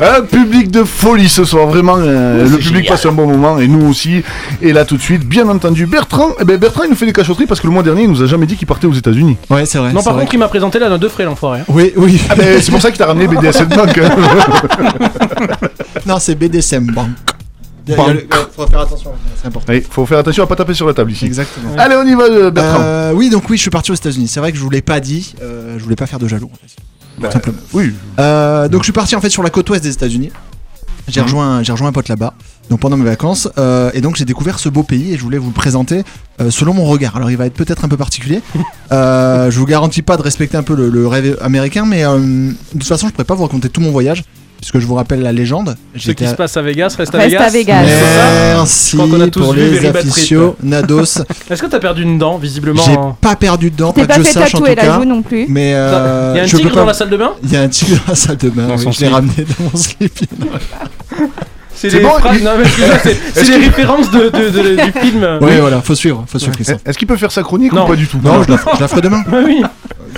Un <laughs> public de folie ce soir, vraiment. euh, le public passe un bon moment et nous aussi. Et là tout de suite, bien entendu, Bertrand. Eh ben Bertrand, il nous fait des cachotteries parce que le mois dernier, il nous a jamais dit qu'il partait aux États-Unis. Ouais, c'est vrai. Non, c'est par vrai contre, il m'a présenté là dans deux frais, l'enfoiré. hein. Oui, oui. Ah ben, c'est pour ça qu'il t'a ramené BDSM Bank. hein. <laughs> non, c'est BDSM Bank. Il faut faire attention, c'est important. Il faut faire attention à pas taper sur la table ici. Exactement. Allez, on y va, euh, Bertrand. Euh, oui, donc oui, je suis parti aux États-Unis. C'est vrai que je vous l'ai pas dit. euh, je voulais pas faire de jaloux. En fait. Tout simplement. Oui. Euh, donc je suis parti en fait sur la côte ouest des États-Unis. J'ai Mhm. rejoint, j'ai rejoint un pote là-bas. Donc pendant mes vacances, euh, et donc j'ai découvert ce beau pays et je voulais vous le présenter euh, selon mon regard. Alors il va être peut-être un peu particulier. <laughs> Euh, je vous garantis pas de respecter un peu le, le rêve américain, mais euh, de toute façon je pourrais pas vous raconter tout mon voyage puisque je vous rappelle la légende. Ce qui à- se passe à Vegas reste à Reste Vegas. à Merci Je crois qu'on a tous pour les aficionados, Nados. <laughs> Est-ce que t'as perdu une dent, visiblement J'ai pas perdu de dents, T'es pas que pas je fait sache en tout tatouer la cas. joue non plus. Mais euh, Il y a un tigre pas- dans la salle de bain <laughs> Il y a un tigre dans la salle de bain. Oui, je l'ai ramené dans mon slip. <laughs> C'est les bon, il- c'est- références de, de- de- du film. Ouais, voilà, faut suivre, faut suivre. Est-ce qu'il peut faire sa chronique Non. ou pas du tout? Non, je la, ferai demain. Oui,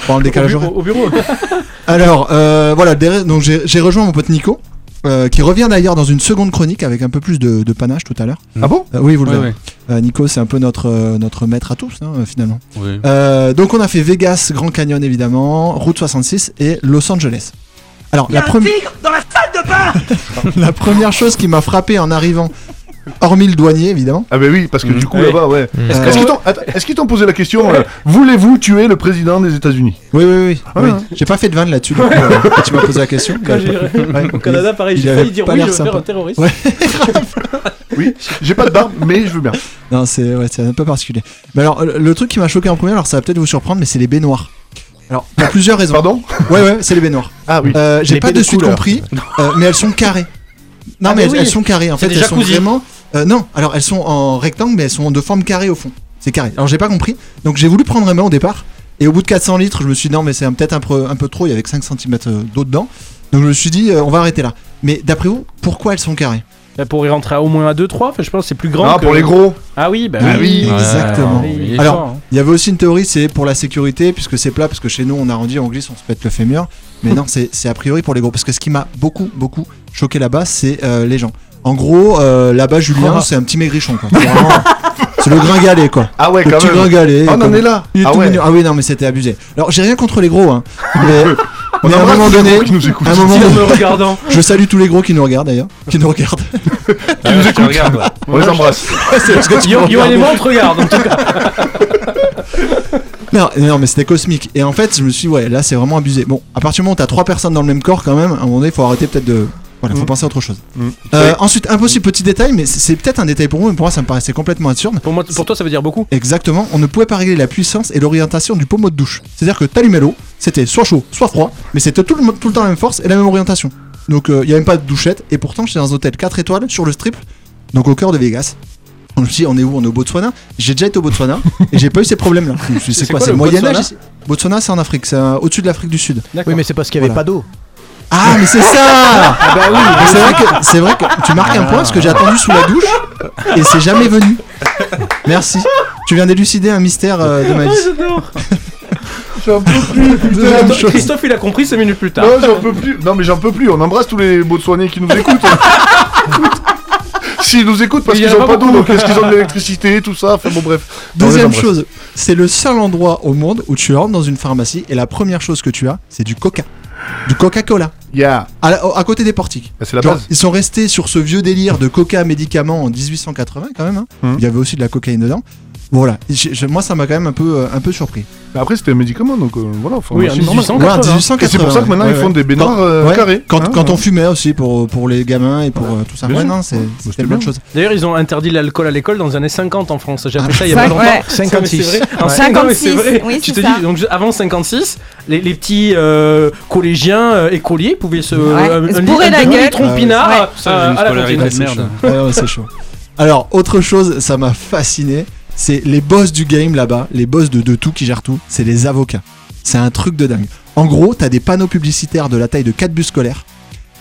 Le au, bureau, horaire. au bureau. <laughs> Alors, euh, voilà, des- donc j'ai rejoint mon pote Nico, euh, qui revient d'ailleurs dans une seconde chronique avec un peu plus de, de panache tout à l'heure. Ah bon? Euh, oui, vous le Ouais, verrez. Euh, Nico, c'est un peu notre, euh, notre maître à tous, hein, finalement. Oui. Euh, donc on a fait Vegas, Grand Canyon évidemment, Route 66 et Los Angeles. Alors la, première dans la salle de bain <laughs> la première chose qui m'a frappé en arrivant, hormis le douanier évidemment, Ah ben oui, parce que du coup Oui. là-bas, ouais. Est-ce Euh, est-ce qu'ils t'ont attends, est-ce qu'ils t'ont posé la question euh, Voulez-vous tuer le président des États-Unis? Oui oui oui, Ah, oui. ouais. j'ai pas fait de vanne là-dessus. donc, euh, <laughs> tu m'as posé la question. Quand j'irai Ouais. au Canada, pareil, Il j'ai avait failli dire pas oui, je l'air veux faire sympa. un terroriste. Ouais. <laughs> Oui, j'ai pas de barbe, mais je veux bien. Non, c'est ouais, c'est un peu particulier. Mais alors, le, le truc qui m'a choqué en premier, alors ça va peut-être vous surprendre, mais c'est les baignoires. Alors, pour plusieurs raisons. Pardon? Ouais, ouais, c'est les baignoires. Ah oui. Euh, J'ai Les pas de suite compris, euh, mais elles sont carrées. Non, Ah, mais mais elles, oui. elles sont carrées. En fait, elles sont vraiment. euh, non, alors elles sont en rectangle, mais elles sont de forme carrée au fond. C'est carré. Alors, j'ai pas compris. Donc, j'ai voulu prendre un bain au départ. Et au bout de 400 litres, je me suis dit non, mais c'est un- peut-être un peu, un peu trop. Il y avait que 5 cm d'eau dedans. Donc, je me suis dit, euh, on va arrêter là. Mais d'après vous, pourquoi elles sont carrées? Bah, Pour y rentrer à au moins à 2-3, enfin, je pense que c'est plus grand. Ah, que- pour les gros. Ah oui, bah Ah oui, exactement. Oui, Alors, hein. Il y avait aussi une théorie, c'est pour la sécurité, puisque c'est plat, parce que chez nous on arrondit, on glisse, on se pète le fémur. Mais non, c'est c'est a priori pour les gros. Parce que ce qui m'a beaucoup, beaucoup choqué là-bas, c'est euh, les gens. En gros, euh, là-bas, Julien, c'est un petit maigrichon. quoi. C'est le gringalet, quoi. Ah ouais, Le quand petit même. gringalet. Ah, on en comme- est là. Il est Ah tout ouais. mignon. Ah oui, non, mais c'était abusé. Alors, j'ai rien contre les gros, hein. <laughs> Mais, à un moment donné, écoutent. à un moment En donné- me regardant. <laughs> je salue tous les gros qui nous regardent d'ailleurs. Qui nous regardent. Qui nous écoute regarde, ouais. On les embrasse. <laughs> Yoann et moi, on te regarde en tout cas. Non, non, mais c'était cosmique. Et en fait, je me suis dit, ouais, là, c'est vraiment abusé. Bon, à partir du moment où t'as trois personnes dans le même corps, quand même, à un moment donné, il faut arrêter peut-être de. Voilà, faut Mm. penser à autre chose. Mm. Euh, ensuite, impossible petit détail, mais c'est- c'est peut-être un détail pour vous, mais pour moi, ça me paraissait complètement absurde. Pour, moi, pour toi, ça veut dire beaucoup. Exactement, on ne pouvait pas régler la puissance et l'orientation du pommeau de douche. C'est-à-dire que t'allumais l'eau, c'était soit chaud, soit froid, mais c'était tout le, mo- tout le temps la même force et la même orientation. Donc il y a même pas de douchette, et pourtant j'étais dans un hôtel 4 étoiles sur le strip, donc au cœur de Vegas. Je me suis dit, on est où On est au Botswana J'ai déjà été au Botswana et j'ai pas eu ces problèmes-là. <laughs> Je me suis dit, c'est quoi quoi, C'est le Moyen-Âge Botswana ici Botswana, c'est en Afrique, c'est au-dessus de l'Afrique du Sud. Oui, mais c'est parce qu'il n'y avait Voilà. pas d'eau. Ah, mais c'est ça <laughs> Ah bah oui C'est vrai, que, c'est vrai que tu marques un point parce que j'ai attendu sous la douche et c'est jamais venu. Merci. Tu viens d'élucider un mystère euh, de ma vie. j'adore. <laughs> J'en peux plus, putain. Christophe, il a compris 5 minutes plus tard. Non, j'en peux plus. Non, mais j'en peux plus. On embrasse tous les Botswanais qui nous écoutent. S'ils nous écoutent parce qu'ils a ont pas pas d'eau, beaucoup. donc est-ce qu'ils ont de l'électricité, tout ça? Enfin bon, bref. Les Deuxième chose, c'est le seul endroit au monde où tu rentres dans une pharmacie et la première chose que tu as, c'est du coca. Du Coca-Cola. Yeah. À, à côté des portiques. Bah, c'est la Genre, base. Ils sont restés sur ce vieux délire de coca médicament en 1880 quand même. hein. Mhm. Il y avait aussi de la cocaïne dedans. Voilà, moi ça m'a quand même un peu, euh, un peu surpris. Mais après, c'était un médicament, donc euh, voilà. enfin, Oui, moi, en c'est normal. 1880. Ouais, en Et 1880. c'est pour ça que maintenant, ils font des baignoires Quand- euh, ouais, carrés. Quand, hein, quand on ouais. fumait aussi pour, pour les gamins et pour euh, tout ça. Bien Ouais, sûr. non, c'est- Ouais, c'était c'était une bonne bien. chose. D'ailleurs, ils ont interdit l'alcool à l'école dans les années 50 en France. J'ai appris ça il y a pas longtemps. ouais. 56. C'est vrai. En Ouais. 50, mais c'est 56, vrai. oui, tu te ça. dis, donc avant 56, les, les petits euh, collégiens, euh, écoliers pouvaient se. Ouais, bourrer la gueule. litron Ouais. pinard Ouais. Ça, j'ai une à la de merde. Ouais, ouais, c'est chaud. Alors, autre chose, ça m'a fasciné, c'est les boss du game là-bas, les boss de, de tout qui gèrent tout, c'est les avocats. C'est un truc de dingue. En gros, t'as des panneaux publicitaires de la taille de 4 bus scolaires.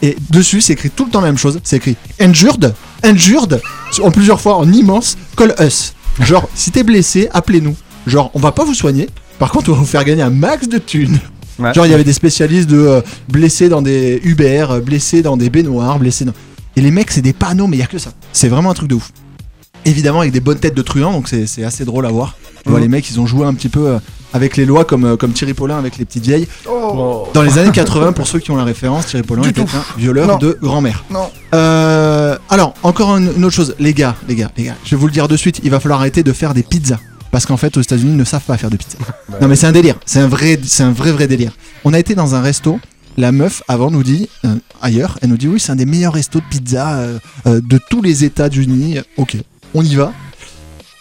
Et dessus, c'est écrit tout le temps la même chose. C'est écrit Injured, Injured, en plusieurs fois en immense, call us. Genre, si t'es blessé, appelez-nous. Genre, on va pas vous soigner. Par contre, on va vous faire gagner un max de thunes. Ouais. Genre, il y avait des spécialistes de euh, blessés dans des Uber, euh, blessés dans des baignoires, blessés dans. Et les mecs, c'est des panneaux, mais il y a que ça. C'est vraiment un truc de ouf. Évidemment, avec des bonnes têtes de truands, donc c'est c'est assez drôle à voir. Tu vois, Mhm. les mecs, ils ont joué un petit peu euh, avec les lois, comme, euh, comme Thierry Paulin avec les petites vieilles. Oh. Dans les années 80, pour ceux qui ont la référence, Thierry Paulin Du était tout. un violeur Non. de grand-mère. Non. Euh, alors, encore une, une autre chose, les gars, les gars, les gars, je vais vous le dire de suite, il va falloir arrêter de faire des pizzas. Parce qu'en fait, aux États-Unis, ils ne savent pas faire de pizza. <laughs> non, mais c'est un délire, c'est un vrai, c'est un vrai, vrai délire. On a été dans un resto. La meuf avant nous dit euh, ailleurs, elle nous dit oui c'est un des meilleurs restos de pizza euh, euh, de tous les États-Unis. Ok, on y va.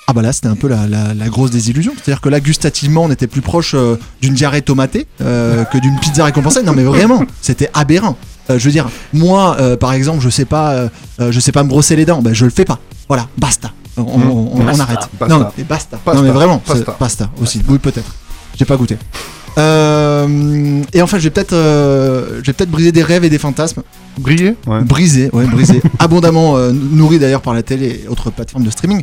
Ah bah là c'était un peu la, la- la grosse désillusion. C'est-à-dire que là gustativement on était plus proche euh, d'une diarrhée tomatée euh, que d'une pizza récompensée. Non mais vraiment, c'était aberrant. Euh, je veux dire, moi par exemple je sais pas, je sais pas me brosser les dents, ben je le fais pas. Voilà, basta. On, on- on- on Basta, arrête. basta. Non, mais basta. Non mais vraiment, pasta. pasta aussi. Oui peut-être. J'ai pas goûté. Euh, et enfin, je vais peut-être, euh, je vais peut-être briser des rêves et des fantasmes. Briller Ouais. Briser, ouais, briser. <laughs> Abondamment euh, nourri d'ailleurs par la télé et autres plateformes de streaming.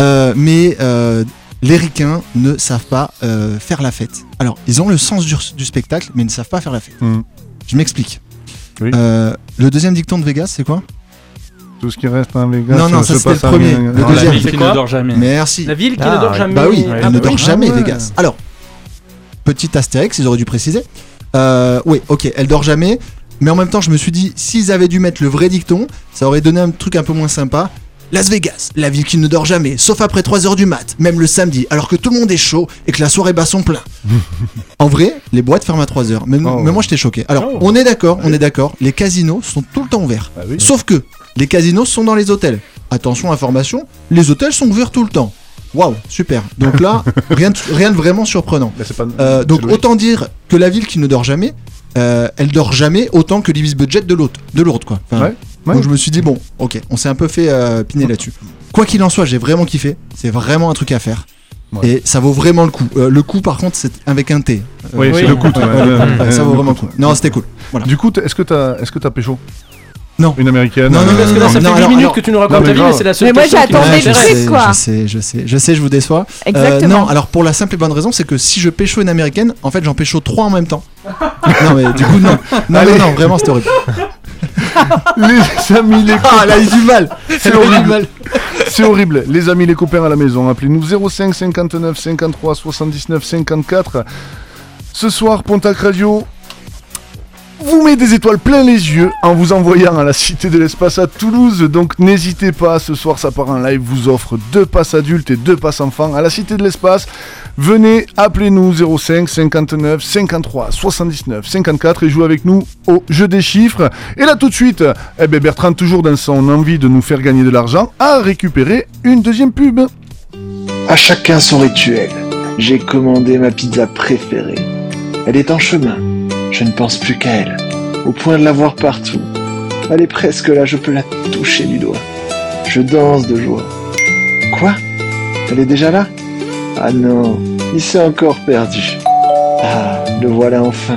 Euh, mais euh, les ricains ne savent pas euh, faire la fête. Alors, ils ont le sens du, du spectacle, mais ils ne savent pas faire la fête. Mhm. Je m'explique. Oui. Euh, le deuxième dicton de Vegas, c'est quoi? Tout ce qui reste en Vegas. Non, non, ça, c'était le premier. Le la deuxième. ville c'est qui ne dort jamais. Merci. La ville qui Ah, ne dort jamais. Bah oui, Ouais. elle ne Ah, dort jamais, Ah ouais. Vegas. Alors, petit astérix, ils auraient dû préciser. Euh, oui, ok, elle dort jamais. Mais en même temps, je me suis dit, s'ils avaient dû mettre le vrai dicton, ça aurait donné un truc un peu moins sympa. Las Vegas, la ville qui ne dort jamais, sauf après 3h du mat, même le samedi, alors que tout le monde est chaud et que la soirée bat son plein. <laughs> en vrai, les boîtes ferment à 3h. Mais, Oh. mais moi, j'étais choqué. Alors, Oh. on est d'accord, on est d'accord, les casinos sont tout le temps ouverts. Bah oui. Sauf que les casinos sont dans les hôtels. Attention, information, les hôtels sont ouverts tout le temps. Waouh, super. Donc là, <laughs> rien de, rien de vraiment surprenant. Pas- Euh, donc autant dire que la ville qui ne dort jamais, euh, elle dort jamais autant que l'Ibis Budget de l'autre, de l'autre quoi. Enfin, Ouais, ouais. Donc je me suis dit bon, ok, on s'est un peu fait euh, piner là-dessus. Quoi qu'il en soit, j'ai vraiment kiffé. C'est vraiment un truc à faire. Ouais. Et ça vaut vraiment le coup. Euh, le coup, par contre, c'est avec un T. Oui, c'est le coup. <laughs> ça vaut vraiment le coup. Non, c'était cool. Voilà. Du coup, est-ce que t'as, est-ce que t'as pécho? Non. Une américaine. Non, non, euh, Parce que là, ça Non, fait 8 alors- minutes alors- que tu nous racontes ta vie, mais c'est la seule Mais moi, question qui j'attendais trucs, sais, quoi. Je sais, je sais, je sais, je vous déçois. Euh, Exactement. non, alors pour la simple et bonne raison, c'est que si je pécho une américaine, en fait, j'en pécho trois en même temps. <laughs> non, mais du coup, non. Non, non, non, vraiment, c'était horrible. <laughs> Les amis, les Ah, elle a eu du mal. C'est horrible. C'est horrible. Les amis, les copains à la maison, appelez-nous 05 59 53 79 54. Ce soir, Pontac Radio vous met des étoiles plein les yeux en vous envoyant à la Cité de l'Espace à Toulouse. Donc n'hésitez pas, ce soir, ça part en live, vous offre deux passes adultes et deux passes enfants à la Cité de l'Espace. Venez, appelez-nous 05 59 53 79 54 et jouez avec nous au jeu des chiffres. Et là tout de suite, eh ben Bertrand, toujours dans son envie de nous faire gagner de l'argent, a récupéré une deuxième pub. À chacun son rituel. J'ai commandé ma pizza préférée. Elle est en chemin. Je ne pense plus qu'à elle. Au point de la voir partout. Elle est presque là, je peux la toucher du doigt. Je danse de joie. Quoi? Elle est déjà là? Ah non, il s'est encore perdu. Ah, le voilà enfin.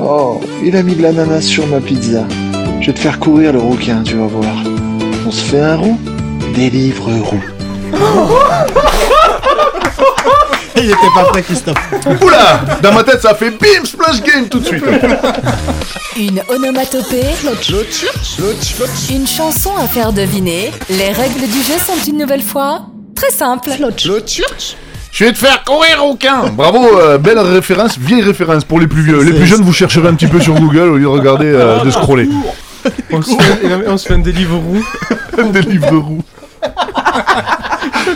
Oh, il a mis de l'ananas sur ma pizza. Je vais te faire courir le rouquin, tu vas voir. On se fait un roux? Des livres roux. Il était pas prêt, Christophe. Oula Dans ma tête, ça fait bim, splash game tout de suite. Une onomatopée. Une chanson à faire deviner. Les règles du jeu sont une nouvelle fois très simples. Je vais te faire courir, aucun Bravo, euh, belle référence, vieille référence pour les plus vieux. Les plus jeunes, vous chercherez un petit peu sur Google au lieu de regarder, euh, de scroller. On se fait, on se fait un délivre roux. Des <laughs> livres roux.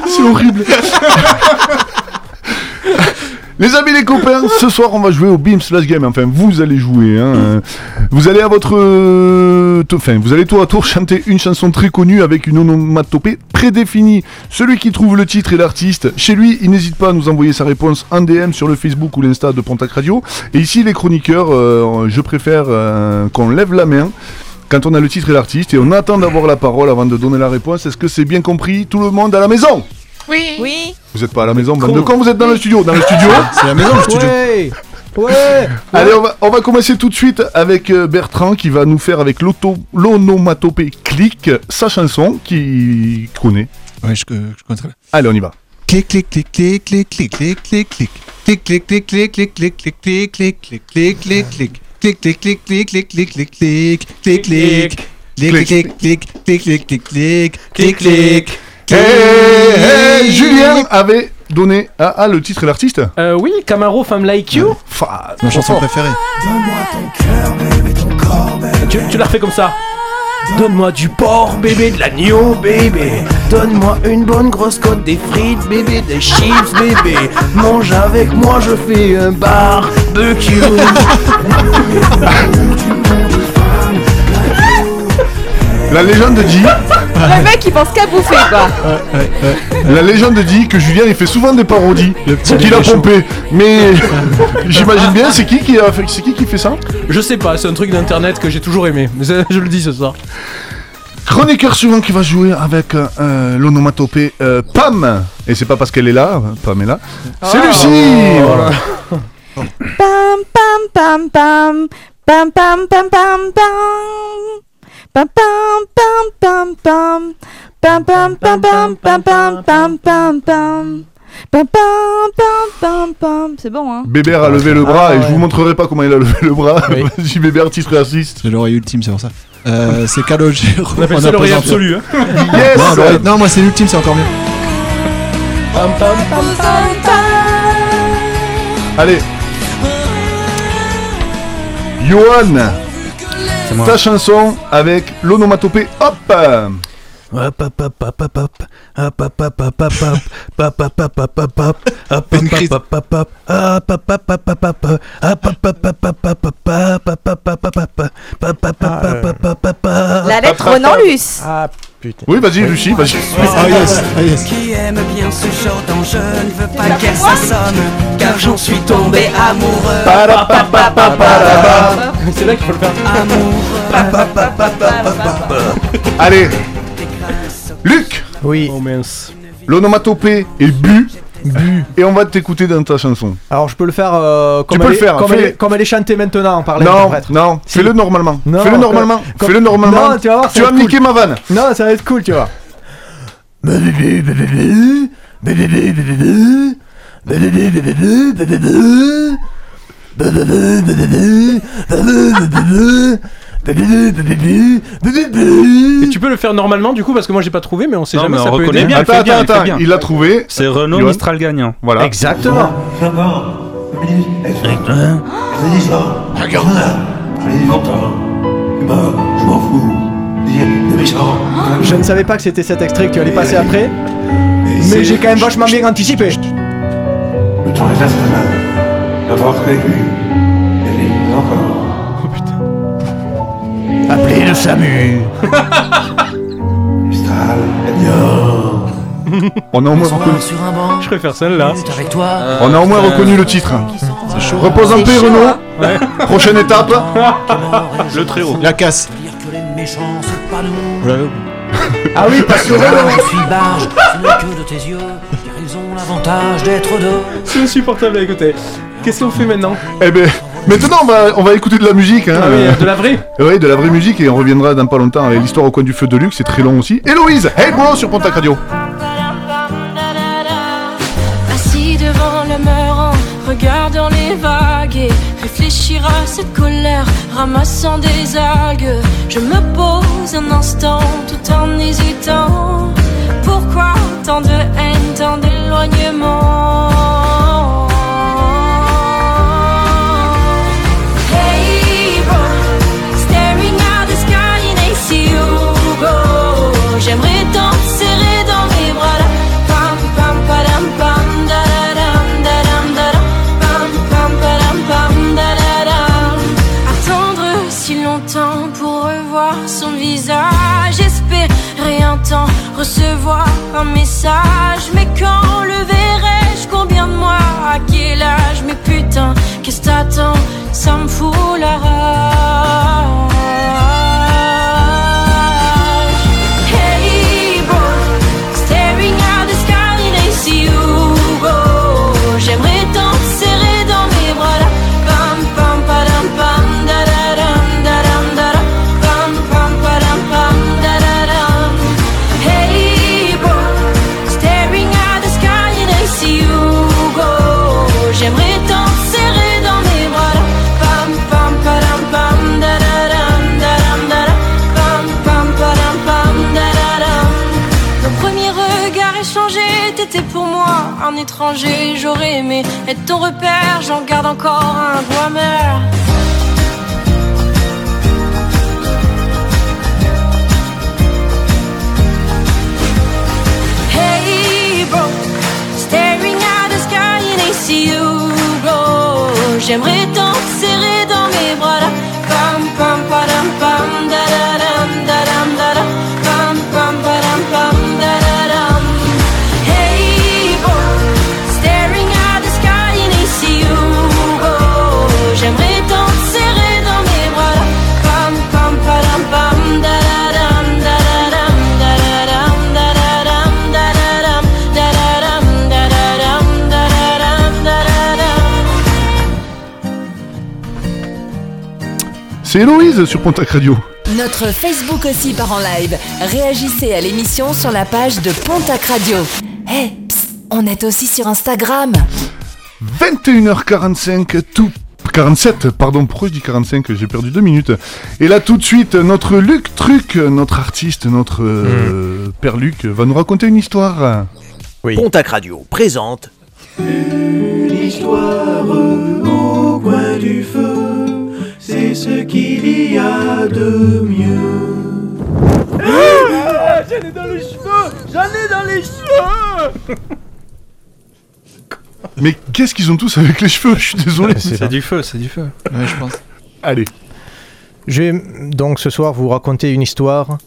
C'est horrible. <laughs> <laughs> Les amis, les copains, ce soir on va jouer au Beam Slash Game. Enfin, vous allez jouer. Hein. Vous allez à votre. euh, Enfin, vous allez tour à tour chanter une chanson très connue avec une onomatopée prédéfinie. Celui qui trouve le titre et l'artiste, chez lui, il n'hésite pas à nous envoyer sa réponse en DM sur le Facebook ou l'Insta de Pontac Radio. Et ici, les chroniqueurs, euh, je préfère euh, qu'on lève la main. Quand on a le titre et l'artiste, et on attend d'avoir la parole avant de donner la réponse. Est-ce que c'est bien compris? Tout le monde à la maison Oui. Oui. Vous n'êtes pas à la maison, bande de cons, vous êtes dans le studio. Dans le studio C'est la maison, le studio. Ouais Ouais Allez, on va, on va commencer tout de suite avec euh, Bertrand qui va nous faire avec l'auto- l'onomatopée clic sa chanson qu'il connaît. Ouais, je, je connais très bien. Allez, on y va. Clic, clic, clic, clic, clic, clic, clic, clic, clic. Clic, clic, clic, clic, clic, clic, clic, clic, clic, clic, clic, clic, clic. Clic, clic, clic, clic, clic, clic, clic, clic, clic, clic. Clic, clic, clic, clic, clic, clic, clic, clic, clic, clic. Hey, hey, Julien avait donné ah, ah, le titre et l'artiste Euh, oui, Camaro, Femme Like You. Fa- Ma chanson préférée. Tu, tu la refais comme ça. Donne-moi du porc, bébé, de l'agneau, bébé. Donne-moi une bonne grosse côte, des frites, bébé, des chips, bébé. Mange avec moi, je fais un barbecue. <laughs> La légende dit, le mec, il pense qu'à bouffer, quoi. La légende dit que Julien, il fait souvent des parodies. C'est qu'il a pompé. Mais j'imagine bien, c'est qui qui, fait... ça? Je sais pas, c'est un truc d'internet que j'ai toujours aimé. Je le dis ce soir. Chroniqueur suivant qui va jouer avec euh, euh, l'onomatopée euh, Pam. Et c'est pas parce qu'elle est là, hein, Pam est là. C'est. Oh. Lucie oh. pam, pam, pam. Pam, pam, pam, pam, pam pam pam pam pam pam pam pam pam pam pam pam pam pam pam pam pam pam pam pam c'est bon hein Bébert a levé le bras Ah, et ouais. je vous montrerai pas comment il a levé le bras. Oui. Vas-y Bébert, titre et artiste. C'est l'oreille ultime, c'est pour ça. Euh, c'est Calogero. On appelle ça l'oreille absolue. Hein. Yes Non, moi c'est l'ultime, c'est encore mieux. Pam, pam, pam. Allez. Johan, c'est moi. Ta chanson avec l'onomatopée hop La lettre Nonlus putain. Oui, vas-y Lucie, vas-y. Ah yes, ah yes. Qui aime bien ce genre dont je ne veux pas qu'elle s'assomme Car j'en suis tombé amoureux C'est là qu'il faut le faire. Allez. Luc, Oui. Oh mince. l'onomatopée est bu. Bu. Et on va t'écouter dans ta chanson. Alors je peux le faire euh, comme, peux elle le est- faire, comme, elle est, comme elle est chantée maintenant par Non, l'interprète. non, Si. fais-le normalement. Non, Fais-le normalement. comme- Fais-le normalement. Non, tu vas voir, ça Tu vas niquer ma vanne. Non, ça va être cool, tu vois. Et tu peux le faire normalement du coup parce que moi j'ai pas trouvé mais on sait Non, jamais mais ça on peut reconnaît aider. bien. il Attends, fait attends, bien, il fait attends. bien. Il l'a trouvé. C'est Renault Johan. Mistral gagnant. Voilà. Exactement. Je ne savais pas que c'était cet extrait que tu allais passer après. Mais j'ai quand même vachement bien anticipé. Le SAMU. On a au moins reconnu. Sur un banc, Je préfère celle-là. avec toi On a au moins reconnu le titre. Repose en paix, Renaud. Ouais. Prochaine étape. <laughs> Le très haut. La casse. Dire que les méchants c'est pas nous Vous l'avez Ah oui, parce que Je suis barge, ce n'est que de tes yeux Car ils ont l'avantage d'être deux C'est insupportable à écouter. Qu'est-ce qu'on fait maintenant? Eh ben, maintenant on va, on va écouter de la musique. Hein. Ah oui, de la vraie Oui, de la vraie musique et on reviendra dans pas longtemps avec l'histoire au coin du feu de luxe, c'est très long aussi. Héloïse, hey bro sur Pontac Radio. Assis devant le meurant, regardant les vagues et réfléchir à cette colère, ramassant des algues. Je me pose un instant tout en hésitant. Pourquoi tant de haine, tant d'éloignement? recevoir un message. Mais quand le verrai-je? Combien de mois? À quel âge? Mais putain, qu'est-ce t'attends? Ça me fout la rage. J'aurais aimé être ton repère, j'en garde encore un goût amer. Hey bro, staring at the sky and I see you glow. J'aimerais tant C'est Héloïse sur Pontac Radio. Notre Facebook aussi part en live. Réagissez à l'émission sur la page de Pontac Radio. Hé, on est aussi sur Instagram. 21h45, tout. 47, pardon, pourquoi je dis 45 J'ai perdu deux minutes. Et là, tout de suite, notre Luc Truc, notre artiste, notre euh, père Luc, va nous raconter une histoire. Pontac Radio présente Une histoire au coin du feu, c'est ce qu'il y a de mieux. Ah, J'en ai dans les cheveux J'en ai dans les cheveux Mais qu'est-ce qu'ils ont tous avec les cheveux? Je suis désolé. C'est du feu, c'est du feu. Ouais, je pense. Allez. Je vais donc ce soir vous raconter une histoire.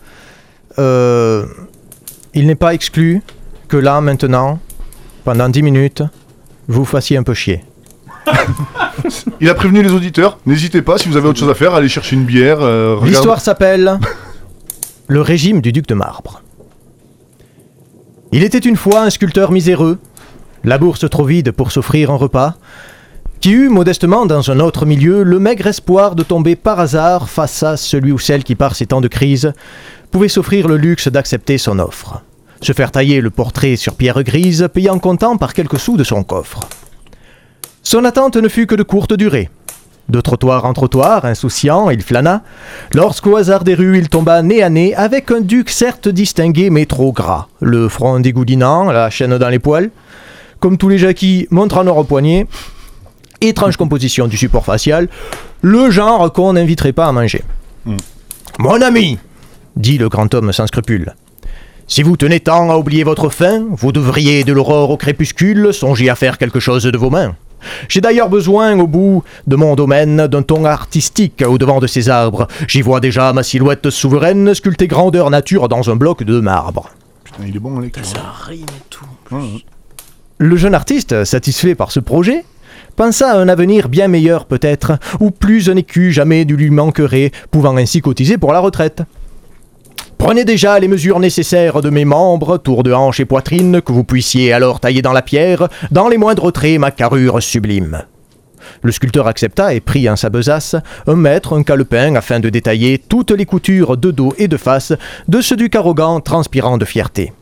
Euh, il n'est pas exclu que là, maintenant, pendant 10 minutes, vous fassiez un peu chier. <laughs> Il a prévenu les auditeurs. N'hésitez pas, si vous avez autre chose à faire, allez chercher une bière. euh, L'histoire s'appelle Le régime du duc de marbre. Il était une fois un sculpteur miséreux, la bourse trop vide pour s'offrir un repas, qui eut modestement dans un autre milieu le maigre espoir de tomber par hasard face à celui ou celle qui par ces temps de crise pouvait s'offrir le luxe d'accepter son offre. Se faire tailler le portrait sur pierre grise, payant comptant par quelques sous de son coffre. Son attente ne fut que de courte durée. De trottoir en trottoir, insouciant, il flâna, lorsqu'au hasard des rues il tomba nez à nez avec un duc certes distingué mais trop gras, le front dégoulinant, la chaîne dans les poils, comme tous les jacquis montrant leur poignet, étrange composition du support facial, le genre qu'on n'inviterait pas à manger. Mon ami, dit le grand homme sans scrupule, si vous tenez tant à oublier votre faim, vous devriez de l'aurore au crépuscule songer à faire quelque chose de vos mains. J'ai d'ailleurs besoin, au bout de mon domaine, d'un ton artistique au devant de ces arbres. J'y vois déjà ma silhouette souveraine sculptée grandeur nature dans un bloc de marbre. Putain, il est bon, Alex. Ça rime et tout. Le jeune artiste, satisfait par ce projet, pensa à un avenir bien meilleur peut-être, où plus un écu jamais ne lui manquerait, pouvant ainsi cotiser pour la retraite. Prenez déjà les mesures nécessaires de mes membres, tour de hanche et poitrine, que vous puissiez alors tailler dans la pierre, dans les moindres traits ma carrure sublime. Le sculpteur accepta et prit en sa besace un mètre, un calepin, afin de détailler toutes les coutures de dos et de face de ce duc arrogant transpirant de fierté.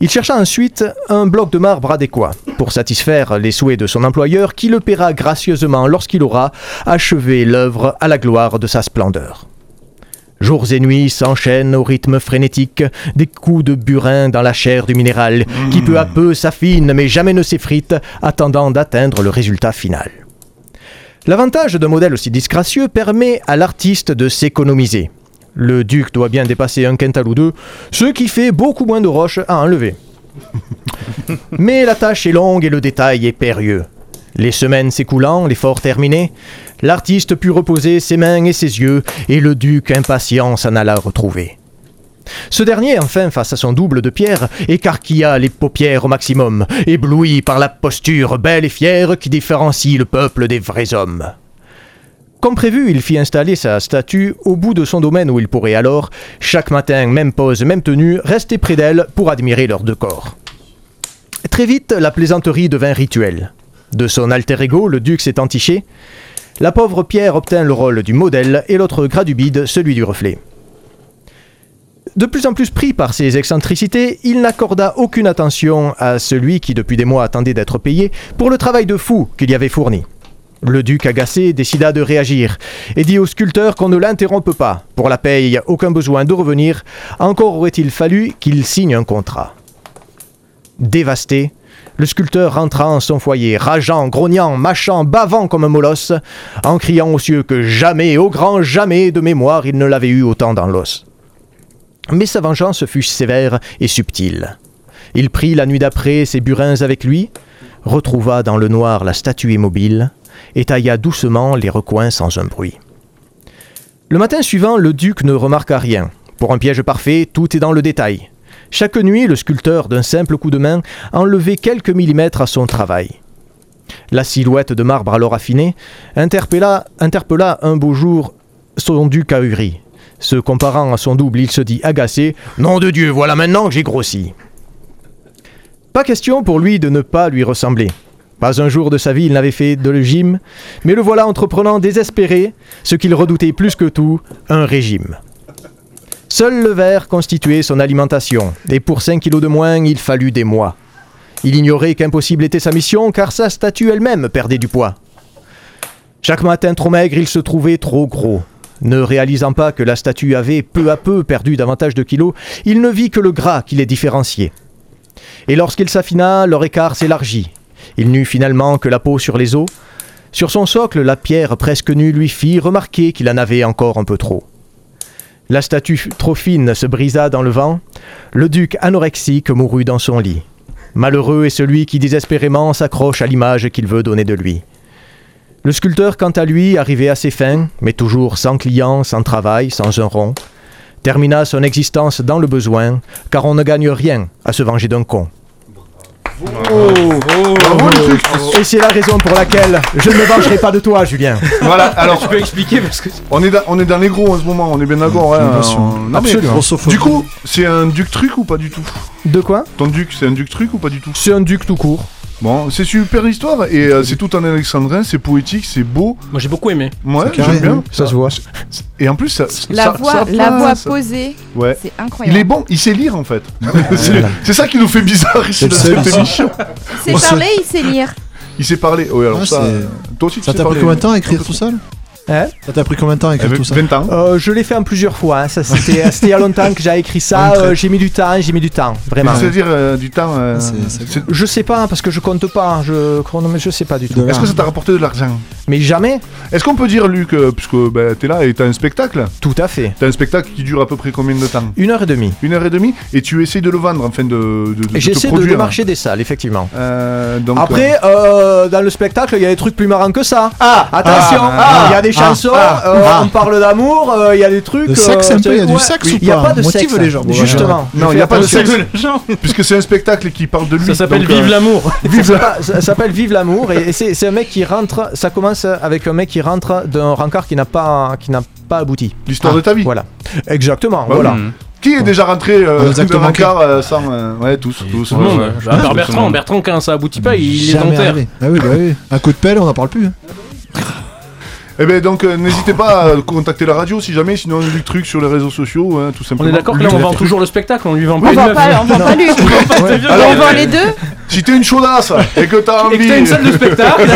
Il chercha ensuite un bloc de marbre adéquat pour satisfaire les souhaits de son employeur qui le paiera gracieusement lorsqu'il aura achevé l'œuvre à la gloire de sa splendeur. Jours et nuits s'enchaînent au rythme frénétique des coups de burin dans la chair du minéral qui peu à peu s'affine mais jamais ne s'effrite, attendant d'atteindre le résultat final. L'avantage d'un modèle aussi disgracieux permet à l'artiste de s'économiser. Le duc doit bien dépasser un quintal ou deux, ce qui fait beaucoup moins de roches à enlever. <laughs> Mais la tâche est longue et le détail est périlleux. Les semaines s'écoulant, l'effort terminé, l'artiste put reposer ses mains et ses yeux, et le duc impatient s'en alla retrouver. Ce dernier, enfin, face à son double de pierre, écarquilla les paupières au maximum, ébloui par la posture belle et fière qui différencie le peuple des vrais hommes. Comme prévu, il fit installer sa statue au bout de son domaine où il pourrait alors, chaque matin, même pose, même tenue, rester près d'elle pour admirer leurs deux corps. Très vite, la plaisanterie devint rituelle. De son alter ego, le duc s'est entiché. La pauvre Pierre obtint le rôle du modèle et l'autre gradubide celui du reflet. De plus en plus pris par ses excentricités, il n'accorda aucune attention à celui qui depuis des mois attendait d'être payé pour le travail de fou qu'il y avait fourni. Le duc agacé décida de réagir et dit au sculpteur qu'on ne l'interrompe pas. Pour la paye, aucun besoin de revenir, encore aurait-il fallu qu'il signe un contrat. Dévasté, Le sculpteur rentra en son foyer, rageant, grognant, mâchant, bavant comme un molosse, en criant aux cieux que jamais, au grand jamais de mémoire, il ne l'avait eu autant dans l'os. Mais sa vengeance fut sévère et subtile. Il prit la nuit d'après ses burins avec lui, retrouva dans le noir la statue immobile, et tailla doucement les recoins sans un bruit. Le matin suivant, le duc ne remarqua rien. Pour un piège parfait, tout est dans le détail. Chaque nuit, le sculpteur, d'un simple coup de main, enlevait quelques millimètres à son travail. La silhouette de marbre alors affinée interpella, interpella un beau jour son duc ahuri. Se comparant à son double, il se dit agacé Nom de Dieu, voilà maintenant que j'ai grossi. Pas question pour lui de ne pas lui ressembler. Pas un jour de sa vie il n'avait fait de le mais le voilà entreprenant désespéré, ce qu'il redoutait plus que tout, un régime. Seul le verre constituait son alimentation, et pour 5 kilos de moins, il fallut des mois. Il ignorait qu'impossible était sa mission, car sa statue elle-même perdait du poids. Chaque matin trop maigre, il se trouvait trop gros. Ne réalisant pas que la statue avait peu à peu perdu davantage de kilos, il ne vit que le gras qui les différenciait. Et lorsqu'il s'affina, leur écart s'élargit. Il n'eut finalement que la peau sur les os. Sur son socle, la pierre presque nue lui fit remarquer qu'il en avait encore un peu trop. La statue trop fine se brisa dans le vent. Le duc anorexique mourut dans son lit. Malheureux est celui qui désespérément s'accroche à l'image qu'il veut donner de lui. Le sculpteur, quant à lui, arrivé à ses fins, mais toujours sans client, sans travail, sans un rond, termina son existence dans le besoin, car on ne gagne rien à se venger d'un con. Et c'est la raison pour laquelle je ne me vengerai pas de toi, Julien. Voilà, <laughs> alors tu peux expliquer parce que on est, dans, on est dans les gros en ce moment, on est bien d'accord. hein, on- non, mais- Absolument. Du coup, c'est un duc truc ou pas du tout? De quoi? Ton duc, c'est un duc truc ou pas du tout? C'est un duc tout court. Bon, c'est super histoire et euh, c'est tout en alexandrin, c'est poétique, c'est beau. Moi j'ai beaucoup aimé. Ouais, j'aime bien. Ça se voit. <laughs> Et en plus, ça, La ça- voix, ça la voix posée, Ouais. c'est Il incroyable. est bon, il sait lire en fait. <laughs> c'est c'est ça qui nous fait bizarre ici dans cette émission. Il sait parler, il sait lire. Il sait parler. Oui, alors Ah, ça. Toi aussi, tu Ça sais t'a pris parler. combien de temps à écrire tout seul Hein Ça t'a pris combien de temps à écrire Avec tout ça 20 ans. Euh, je l'ai fait en plusieurs fois. hein. Ça, c'était, c'était il y a longtemps que j'ai écrit ça. Euh, j'ai mis du temps, j'ai mis du temps, vraiment. C'est-à-dire euh, du temps. euh, C'est- c'est c'est- Je sais pas parce que je compte pas. Je chronomètre, je sais pas du tout. De Est-ce que ça t'a rapporté de l'argent? Mais jamais. Est-ce qu'on peut dire, Luc, euh, puisque bah, t'es là et t'as un spectacle? Tout à fait. T'as un spectacle qui dure à peu près combien de temps? Une heure et demie. Une heure et demie? Et tu essayes de le vendre, enfin de, de, de te J'essaie de produire. démarcher des salles, effectivement. Euh, donc, Après, euh, dans le spectacle, il y a des trucs plus marrants que ça. Ah Attention, Ah il y a des Ah chansons, Ah euh, Ah on parle d'amour, euh, il y a des trucs. Le sexe, un peu, il y a du sexe Oui, ou Il n'y a pas pas de Motive sexe. les gens. Justement. Non, il n'y a pas de sexe. <laughs> Puisque c'est un spectacle qui parle de lui. Ça s'appelle Vive euh, l'amour. <laughs> Ça s'appelle- Ça s'appelle Vive l'amour et, c'est un mec qui rentre. Ça commence avec un mec qui rentre d'un rencard qui n'a pas qui n'a pas abouti. L'histoire de ta vie. Voilà. Exactement. Bah voilà. oui. Qui est déjà rentré euh, a de manqué. rencard euh, sans. euh, ouais, tous. tous, Tout le monde. tous. À part Bertrand. Bertrand quand ça aboutit pas, il est Jamais en terre. arrivé. Ah oui, bah oui. Un coup de pelle, on n'en parle plus. hein. Eh ben donc euh, n'hésitez pas à contacter la radio si jamais, sinon du truc sur les réseaux sociaux, hein, tout On simplement. est d'accord que là on vend toujours le spectacle, on lui vend pas On une vend meuf. pas, on vend pas. <laughs> Alors, On vend les deux. Si t'es une chaudasse et que t'as Et envie, que t'as une salle de spectacle. <laughs>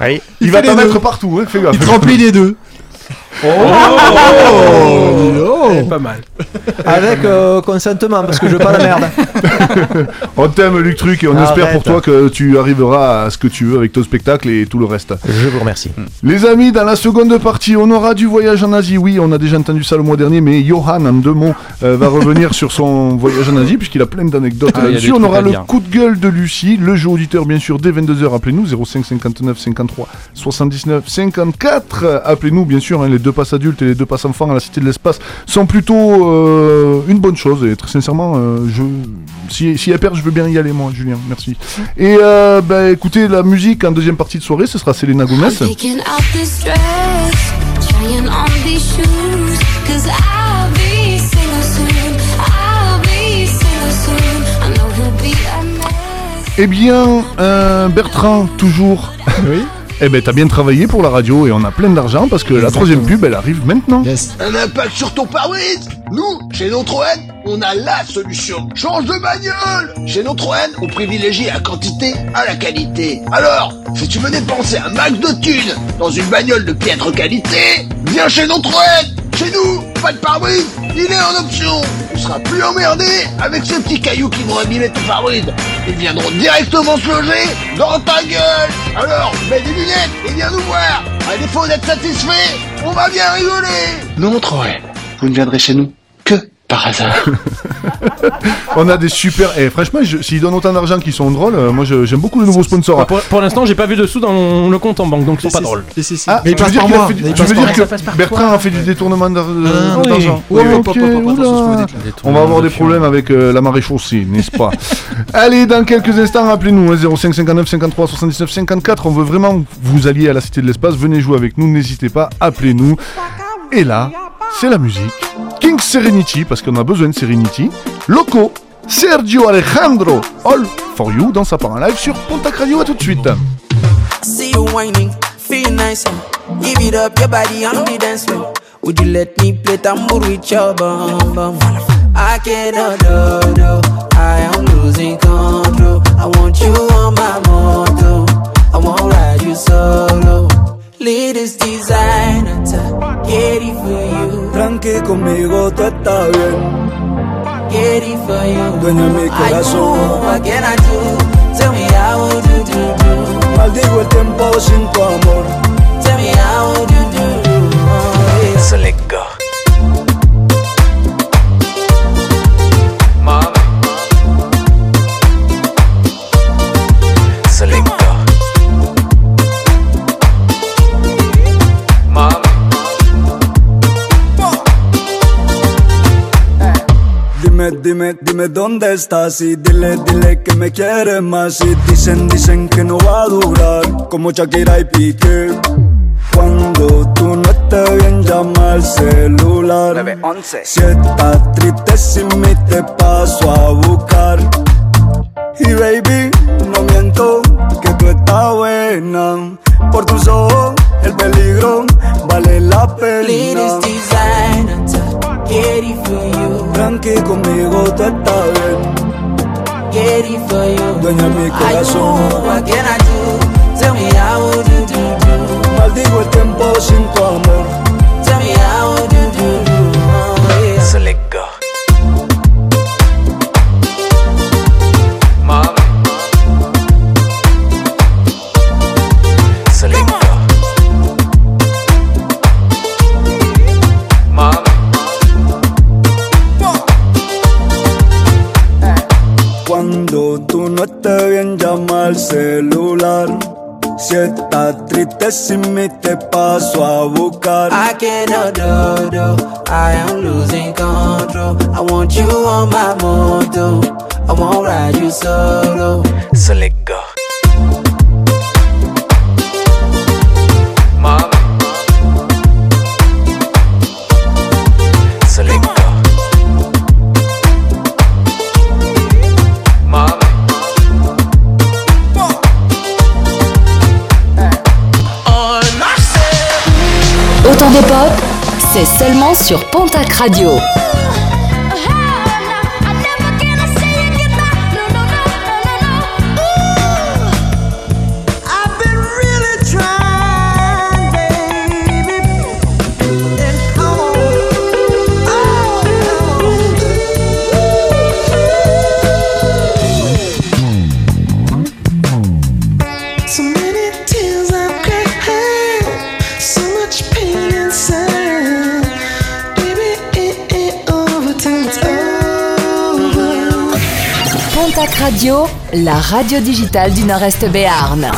Oui. il va t'en les mettre partout, hein, fais gaffe. Il te remplit les deux. Oh, Pas mal. <laughs> Avec euh, consentement parce que je veux pas la merde. <laughs> On t'aime Luc Truc et on Arrête. espère pour toi que tu arriveras à ce que tu veux avec ton spectacle et tout le reste. Je vous remercie. Les amis, dans la seconde partie, on aura du voyage en Asie. Oui, on a déjà entendu ça le mois dernier, mais Johan, en deux mots, euh, va revenir sur son <laughs> voyage en Asie, puisqu'il a plein d'anecdotes Ah, il y a là-dessus. des On trucs aura à le dire. coup de gueule de Lucie, le jeu auditeur, bien sûr, dès 22h. Appelez-nous 05 59 53 79 54. Appelez-nous, bien sûr, hein, les deux passes adultes et les deux passes enfants à la Cité de l'Espace sont plutôt euh, une bonne chose. Et très sincèrement, euh, je, si, si elle perd, je veux bien y aller, moi, Julien. Merci. Et euh, bah, écoutez, la musique en deuxième partie de soirée, ce sera Selena Gomez. Picking out this dress, trying on these shoes, cause I'll be single soon. I'll be single soon. I know he'll be a mess. Eh bien, euh, Bertrand, toujours. Oui. <laughs> eh ben, t'as bien travaillé pour la radio et on a plein d'argent parce que la troisième pub, elle arrive maintenant. Yes. Un impact sur ton pare-brise Nous, chez Notre-N, on a la solution. Change de bagnole Chez Notre-N, on privilégie la quantité à la qualité. Alors, si tu veux dépenser un max de thunes dans une bagnole de piètre qualité, viens chez Notre-N Chez nous, pas de pare-brise, il est en option. Tu seras plus emmerdé avec ces petits cailloux qui vont abîmer tes pare-brise. Ils viendront directement se loger dans ta gueule. Alors, mets des lunettes et viens nous voir. À défaut d'être satisfait, on va bien rigoler. Non, Troy, vous ne viendrez chez nous par hasard. On a des super. Et franchement, je- s'ils donnent autant d'argent qu'ils sont drôles, euh, moi je- j'aime beaucoup les nouveaux sponsors. Pour, pour l'instant, j'ai pas vu de sous dans mon- le compte en banque, donc ils sont pas drôles. Ah, Mais il tu veux passe dire, par qu'il a moi. fait du- Mais il tu passe veux par dire moi. que Ça passe par Bertrand toi. a fait du détournement d'ar- Ah, oui. d'argent Oui, oui, Ok, pop, pop, pop, attention, ce que vous oula. dites, là. On va avoir des problèmes avec euh, la marée chaussée, n'est-ce pas Allez, dans quelques instants, appelez-nous hein, 05 59 53 79 54. On veut vraiment que vous alliez à la Cité de l'Espace. Venez jouer avec nous, n'hésitez pas, appelez-nous. Et là, c'est la musique. King Serenity, parce qu'on a besoin de Serenity. Loco, Sergio Alejandro, All for You, dans sa part en live sur Pontac Radio. À tout de suite. See you whining, feel nice. Give it up, your body on the dance floor. Would you let me play tambour with your bum bum? I cannot do, do. I am losing control. I want you on my moto. I won't ride you solo. Latest designer, get it for you. Tranqui conmigo, tú estás bien. Get it for you. Dueña de mi I corazón. do, what can I do? Tell me how would you do, do? Maldigo el tiempo sin tu amor. Tell me how would you do, do? Oh, yeah. Dime, dime, dónde estás y dile, dile que me quieres más y dicen, dicen que no va a durar como Shakira y Piqué. Cuando tú no estés bien llama al celular. Si estás triste sin mí te paso a buscar. Y baby, no miento que tú estás buena. Por tus ojos el peligro vale la pena. Get it for you. Tranqui conmigo tú estás bien. Get it for you. Dueña de mi I corazón. do, what can I do? Tell me how would you do, do? Maldigo el tiempo sin tu amor. Tell me how would you do, do? Oh, yeah. Al celular. Si estás triste sin mí te paso a buscar. I cannot do, do. I am losing control. I want you on my moto. I won't ride you solo. So C'est seulement sur Pontac Radio. Radio, la radio digitale du Nord-Est Béarn.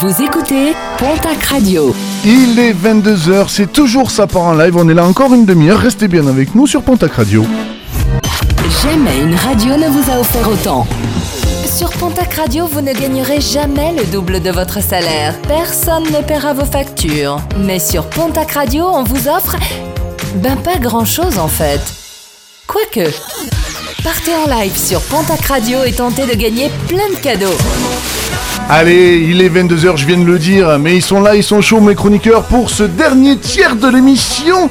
Vous écoutez Pontac Radio. Il est 22h, c'est toujours ça part en live. On est là encore une demi-heure. Restez bien avec nous sur Pontac Radio. Jamais une radio ne vous a offert autant. Sur Pontac Radio, vous ne gagnerez jamais le double de votre salaire. Personne ne paiera vos factures. Mais sur Pontac Radio, on vous offre... Ben pas grand-chose en fait. Quoique... Partez en live sur Pontac Radio et tentez de gagner plein de cadeaux. Allez, il est 22h, je viens de le dire, mais ils sont là, ils sont chauds, mes chroniqueurs, pour ce dernier tiers de l'émission.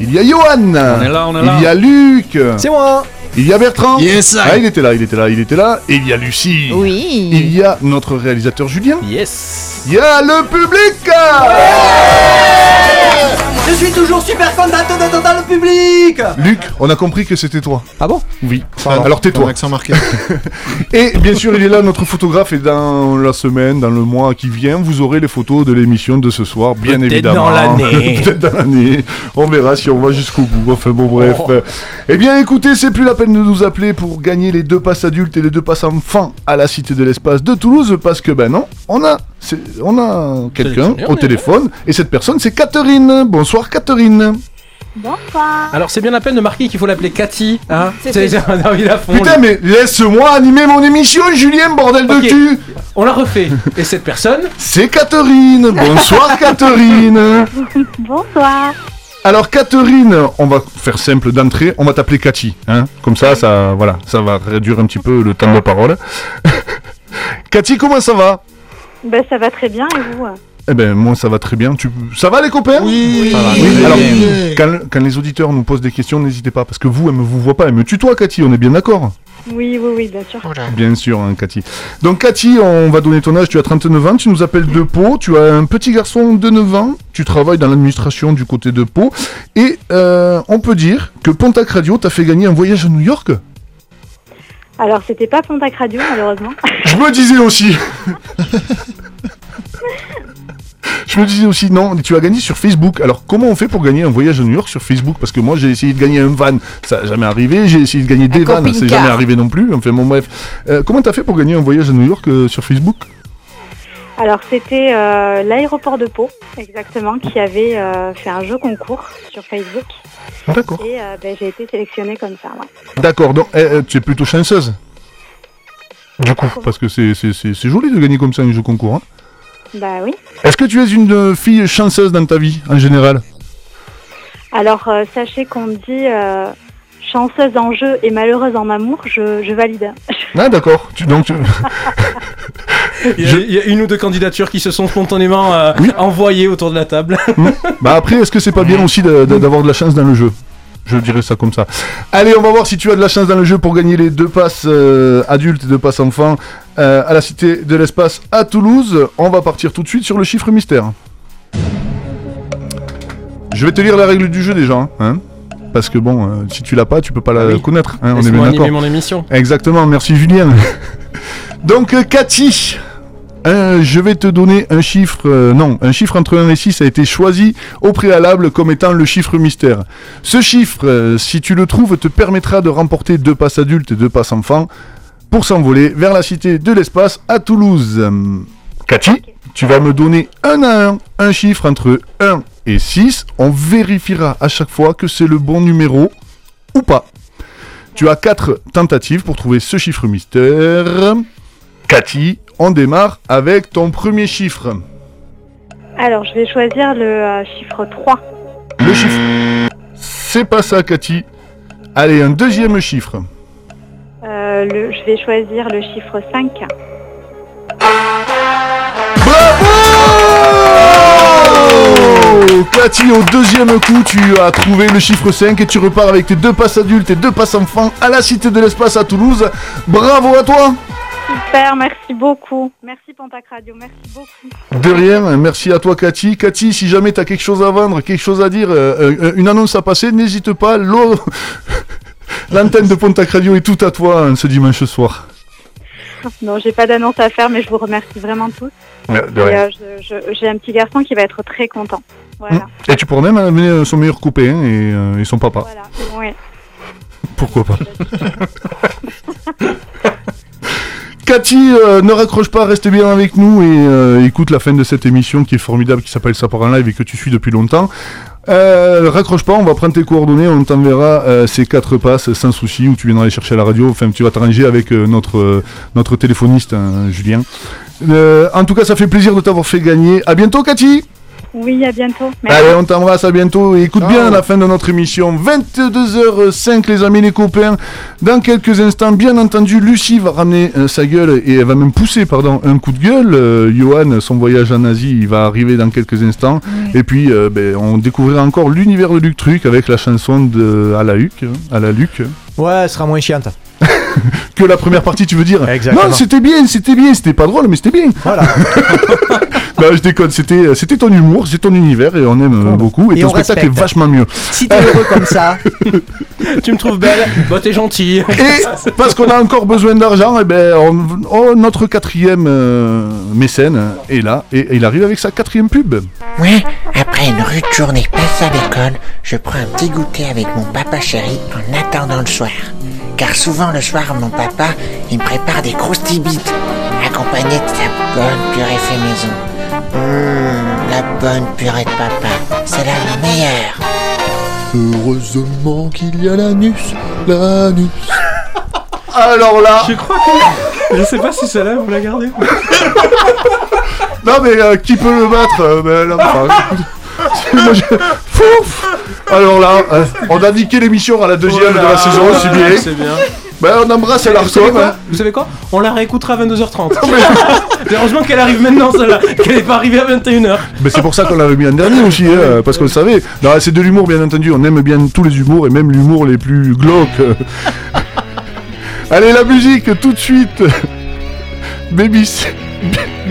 Il y a Johan. On est là, on est là. Il y a Luc. C'est moi. Il y a Bertrand. Yes, I. Ah, il était là, il était là, il était là. Et il y a Lucie. Oui. Il y a notre réalisateur Julien. Yes. Il y a le public. Je suis toujours super contente d'être dans le public Luc, on a compris que c'était toi. Ah bon? Oui. Pardon. Alors tais-toi. Accent marqué. <laughs> Et bien sûr, il est là, notre photographe, et dans la semaine, dans le mois qui vient, vous aurez les photos de l'émission de ce soir, bien Peut-être évidemment. dans l'année. <laughs> Peut-être dans l'année. On verra si on va jusqu'au bout. Enfin bon, bref. Oh. Eh bien, écoutez, c'est plus la peine de nous appeler pour gagner les deux passes adultes et les deux passes enfants à la Cité de l'Espace de Toulouse, parce que, ben non, on a, on a quelqu'un au téléphone, et cette personne, c'est Catherine. Bonsoir, Catherine. Bonsoir. Alors c'est bien la peine de marquer qu'il faut l'appeler Cathy, hein C'est envie la <laughs> fond. Putain, mais laisse-moi animer mon émission, Julien, bordel de cul On la refait. Et cette personne C'est Catherine. Bonsoir, <laughs> Catherine. Bonsoir. Alors Catherine, on va faire simple d'entrée, on va t'appeler Cathy, hein Comme ça, ça, voilà, ça va réduire un petit peu le temps de parole. <laughs> Cathy, comment ça va? Ben, ça va très bien et vous? Eh ben moi ça va très bien. Tu... Ça va les copains? Oui. Ça va, Oui. Alors, quand les auditeurs nous posent des questions, n'hésitez pas, parce que vous, elle me vous voit pas, elle me tutoie Cathy, on est bien d'accord? Oui, oui, oui, bien sûr. Bien sûr, hein, Cathy. Donc, Cathy, on va donner ton âge. Tu as 39 ans, tu nous appelles de Pau. Tu as un petit garçon de 9 ans. Tu travailles dans l'administration du côté de Pau. Et euh, on peut dire que Pontac Radio t'a fait gagner un voyage à New York? Alors, c'était pas Pontac Radio, malheureusement. Je me disais aussi. <laughs> Je me disais aussi, non, tu as gagné sur Facebook. Alors, comment on fait pour gagner un voyage à New York sur Facebook? Parce que moi, j'ai essayé de gagner un van, ça n'a jamais arrivé. J'ai essayé de gagner des vannes, c'est camping-car. jamais arrivé non plus. Enfin, bon, bref. Euh, comment t'as fait pour gagner un voyage à New York euh, sur Facebook? Alors, c'était euh, l'aéroport de Pau, exactement, qui avait euh, fait un jeu concours sur Facebook. D'accord. Et euh, ben, j'ai été sélectionnée comme ça, ouais. D'accord, donc eh, eh, tu es plutôt chanceuse? Du coup, parce que c'est- c'est c'est- c'est joli de gagner comme ça un jeu concours. hein. Bah oui. Est-ce que tu es une euh, fille chanceuse dans ta vie, en général? Alors, euh, sachez qu'on me dit euh, chanceuse en jeu et malheureuse en amour, je, je valide. <laughs> Ah d'accord, tu, donc tu- <laughs> il y, a, il y a une ou deux candidatures qui se sont spontanément euh, envoyées autour de la table. <laughs> Bah après, est-ce que c'est pas bien aussi de- de- d'avoir de la chance dans le jeu? Je dirais ça comme ça. Allez, on va voir si tu as de la chance dans le jeu pour gagner les deux passes euh, adultes et deux passes enfants euh, à la Cité de l'Espace à Toulouse. On va partir tout de suite sur le chiffre mystère. Je vais te lire la règle du jeu déjà, hein, parce que bon, euh, si tu l'as pas, tu peux pas la oui. connaître. hein, on est bien d'accord. mon émission. Exactement, merci Julien. <laughs> Donc euh, Cathy, euh, je vais te donner un chiffre, euh, non, un chiffre entre 1 et 6 a été choisi au préalable comme étant le chiffre mystère. Ce chiffre, euh, si tu le trouves, te permettra de remporter deux passes adultes et deux passes enfants pour s'envoler vers la cité de l'espace à Toulouse. Cathy, tu vas me donner un à un un chiffre entre 1 et 6. On vérifiera à chaque fois que c'est le bon numéro ou pas. Tu as quatre tentatives pour trouver ce chiffre mystère. Cathy, on démarre avec ton premier chiffre. Alors, je vais choisir le euh, chiffre 3. Le chiffre. C'est pas ça, Cathy. Allez, un deuxième chiffre. Euh, le, je vais choisir le chiffre 5. Oh Cathy, au deuxième coup, tu as trouvé le chiffre 5 et tu repars avec tes deux passes adultes et deux passes enfants à la Cité de l'Espace à Toulouse. Bravo à toi Super, merci beaucoup. Merci Pontac Radio, merci beaucoup. De rien, merci à toi Cathy. Cathy, si jamais tu as quelque chose à vendre, quelque chose à dire, euh, euh, une annonce à passer, n'hésite pas. l'eau- <laughs> L'antenne de Pontac Radio est tout à toi hein, ce dimanche soir. Non, j'ai pas d'annonce à faire, mais je vous remercie vraiment tous. Ouais, euh, j'ai un petit garçon qui va être très content. Voilà. Et tu pourrais même amener son meilleur copain et, euh, et son papa. Ouais. Pourquoi pas <laughs> Cathy, euh, ne raccroche pas, reste bien avec nous et euh, écoute la fin de cette émission qui est formidable, qui s'appelle Ça part en live et que tu suis depuis longtemps. Euh, raccroche pas, on va prendre tes coordonnées, on t'enverra euh, ces quatre passes sans souci, où tu viendras les chercher à la radio, enfin tu vas t'arranger avec euh, notre, euh, notre téléphoniste, hein, Julien. En tout cas, ça fait plaisir de t'avoir fait gagner. À bientôt Cathy Oui, à bientôt. Merci. Allez, on t'embrasse, à bientôt. Et écoute bien la fin de notre émission. 22h05, les amis, les copains. Dans quelques instants, bien entendu, Lucie va ramener euh, sa gueule et elle va même pousser, pardon, un coup de gueule. Euh, Johan, son voyage en Asie, il va arriver dans quelques instants. Et puis, euh, ben, on découvrira encore l'univers de Luc Truc avec la chanson de à la Luc, à la Luc. Ouais, elle sera moins chiante. <laughs> Que la première partie, tu veux dire Exactement. Non, c'était bien, c'était bien, c'était pas drôle, mais c'était bien. Voilà. <laughs> Bah, je déconne, c'était, c'était ton humour, c'est ton univers et on aime euh, beaucoup. Et, Et ton on spectacle respecte. est vachement mieux. Si t'es heureux comme ça, <laughs> tu me trouves belle, bah t'es gentil. Et parce qu'on a encore besoin d'argent, et ben, on- oh, notre quatrième euh, mécène est là et, et il arrive avec sa quatrième pub. Ouais, après une rude journée passée à l'école, je prends un petit goûter avec mon papa chéri en attendant le soir. Car souvent le soir, mon papa, il me prépare des croustilles-bites, accompagnées de sa bonne purée fait maison. Mmh, la bonne purée de papa, c'est la meilleure. Heureusement qu'il y a l'anus, l'anus. <laughs> Alors là, Je crois que. Je sais pas si celle-là vous la gardez. <laughs> non mais euh, qui peut le battre euh, ben, là, enfin, <laughs> moi, je- Fouf Alors là, euh, on a niqué l'émission à la deuxième de la saison, c'est bien. C'est bien. Ben, on embrasse Alarcom. quoi hein. Vous savez quoi On la réécoutera à 22h30. <laughs> Heureusement qu'elle arrive maintenant celle-là, qu'elle est pas arrivée à 21h. Mais c'est pour ça qu'on l'avait mis en dernier aussi, hein, parce qu'on le savait. Non, c'est de l'humour, bien entendu. On aime bien tous les humours et même l'humour les plus glauques. <laughs> Allez, la musique, tout de suite. Baby,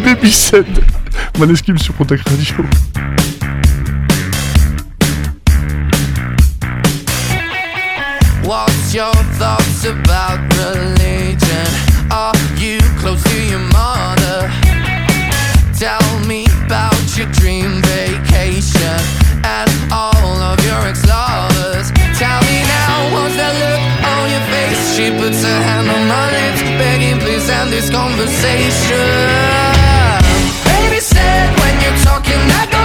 Baby Set. Maneskin sur Contact Radio. Your thoughts about religion? Are you close to your mother? Tell me about your dream vacation and all of your ex-lovers. Tell me now, what's that look on your face? She puts her hand on my lips, begging please end this conversation. Baby said when you're talking, I go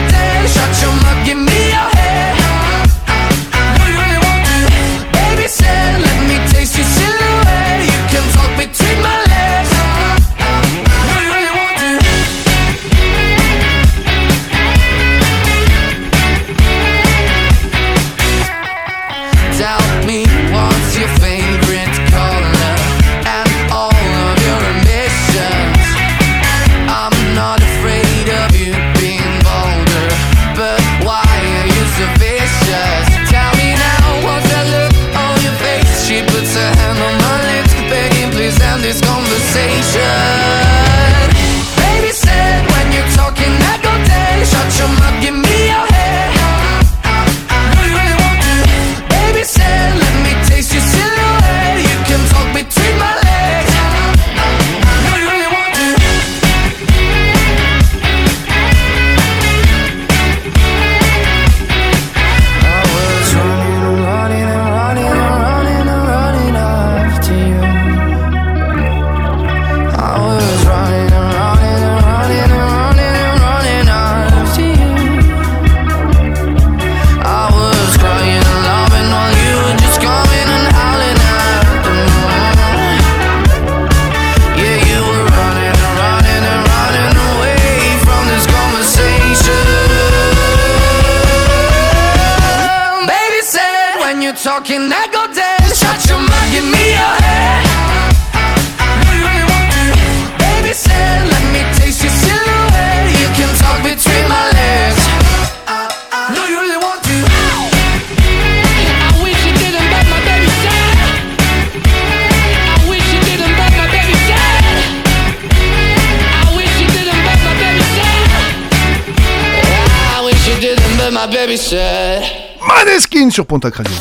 Sur Pontac Radio.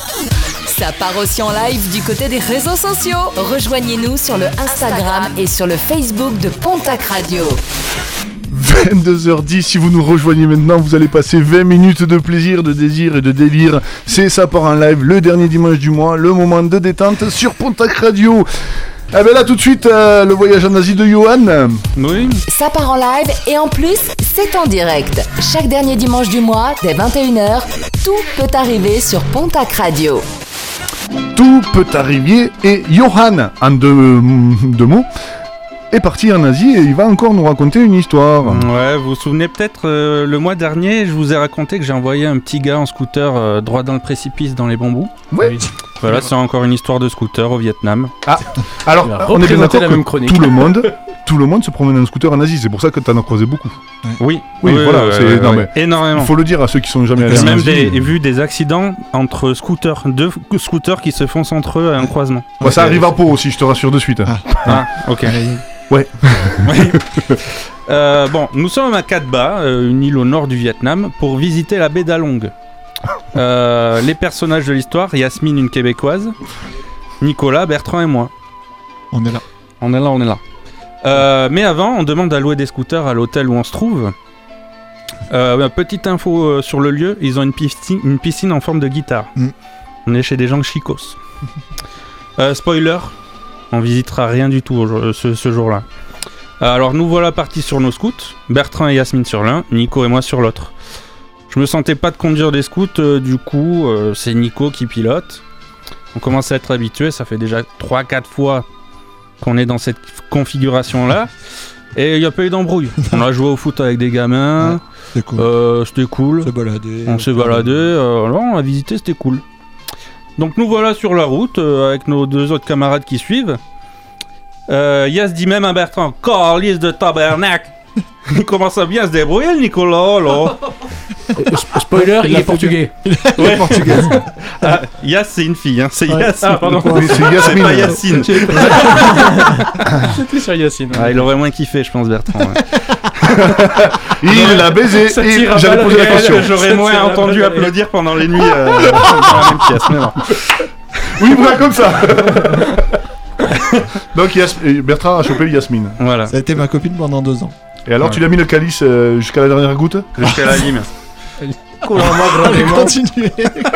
Ça part aussi en live du côté des réseaux sociaux. Rejoignez-nous sur le Instagram et sur le Facebook de Pontac Radio. 22h10, si vous nous rejoignez maintenant, vous allez passer 20 minutes de plaisir, de désir et de délire. C'est ça part en live, le dernier dimanche du mois, le moment de détente sur Pontac Radio. Ah ben là tout de suite, euh, le voyage en Asie de Johan. Oui. Ça part en live et en plus, c'est en direct. Chaque dernier dimanche du mois, dès 21h, tout peut arriver sur Pontac Radio. Tout peut arriver et Johan, en deux, deux mots, est parti en Asie et il va encore nous raconter une histoire. Ouais, vous vous souvenez peut-être, euh, le mois dernier, je vous ai raconté que j'ai envoyé un petit gars en scooter euh, droit dans le précipice dans les bambous. Oui. Voilà, c'est encore une histoire de scooter au Vietnam. Ah, <laughs> alors, on est bien d'accord la que même chronique. tout le monde, <laughs> tout le monde se promène en scooter en Asie. C'est pour ça que t'en as croisé beaucoup. Oui, Oui, voilà, c'est non, mais énormément. Il faut le dire à ceux qui sont jamais allés J'ai en même Asie. des- vu des accidents entre scooters, deux scooters qui se foncent entre eux à un croisement. Bah, ça arrive à Pau aussi, je te rassure de suite. Ah, ok. Ouais. <laughs> Euh, bon, nous sommes à Cat Ba, euh, une île au nord du Vietnam, pour visiter la baie d'Along. Euh, les personnages de l'histoire, Yasmine, une québécoise, Nicolas, Bertrand et moi. On est là. On est là, on est là. Euh, mais avant, on demande à louer des scooters à l'hôtel où on se trouve. Euh, petite info sur le lieu, ils ont une piscine, une piscine en forme de guitare. Mm. On est chez des gens chicos. Spoiler, on visitera rien du tout ce, ce jour-là. Alors nous voilà partis sur nos scouts, Bertrand et Yasmine sur l'un, Nico et moi sur l'autre. Je me sentais pas de conduire des scouts, euh, du coup euh, c'est Nico qui pilote. On commence à être habitué, ça fait déjà 3-4 fois qu'on est dans cette configuration-là. Et il n'y a pas eu d'embrouille. <laughs> On a joué au foot avec des gamins. C'était cool. Euh, c'était cool. Se balader. On s'est baladé. euh, on a visité, c'était cool. Donc nous voilà sur la route euh, avec nos deux autres camarades qui suivent. Euh, Yas dit même à Bertrand, Carlis de tabernacle. <laughs> Il commence à bien se débrouiller, le Nicolas, là? Spoiler, il, est portugais. Ouais. <laughs> Ah, Yas, c'est une fille, hein. c'est Ouais. Yasmine. Ah, pardon. Oui, c'est Yasmine. pas Yacine. J'ai- J'étais sur <laughs> Yacine. Ah, il aurait moins kiffé, je pense, Bertrand. ouais. Il l'a baisé. Ça et tire à J'allais balles poser la réelles, question. J'aurais Ça moins entendu applaudir pendant les nuits euh, dans la même pièce, mais bon. Oui, voilà, comme ça. Donc Yas- euh, Bertrand a chopé Yasmine. Voilà. Ça a été ma copine pendant deux ans. Et alors, Ouais. tu l'as mis le calice euh, jusqu'à la dernière goutte Jusqu'à la lime. <laughs> Allez, continuez.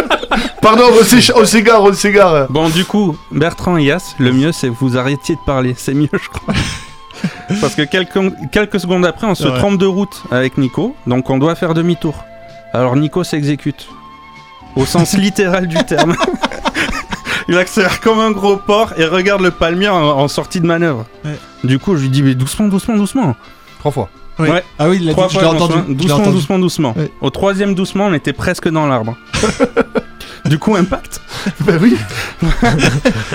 <laughs> Pardon, on s'é- on s'égare, on s'égare. Bon, du coup, Bertrand et Yas, le mieux c'est que vous arrêtiez de parler. C'est mieux, je crois. <laughs> Parce que quelques, quelques secondes après, on se Ouais. trompe de route avec Nico, donc on doit faire demi-tour. Alors Nico s'exécute. Au sens littéral du terme. Il accélère comme un gros porc et regarde le palmier en, en sortie de manœuvre. Ouais. Du coup, je lui dis, mais doucement, doucement, doucement. Trois fois. Oui. Ouais. Ah oui, il l'a Trois dit, je fois, l'ai entendu. doucement, je l'ai doucement, entendu. doucement, doucement. Ouais. Au troisième doucement, on était presque dans l'arbre. <laughs> du coup, impact. <laughs> Ben oui. <laughs>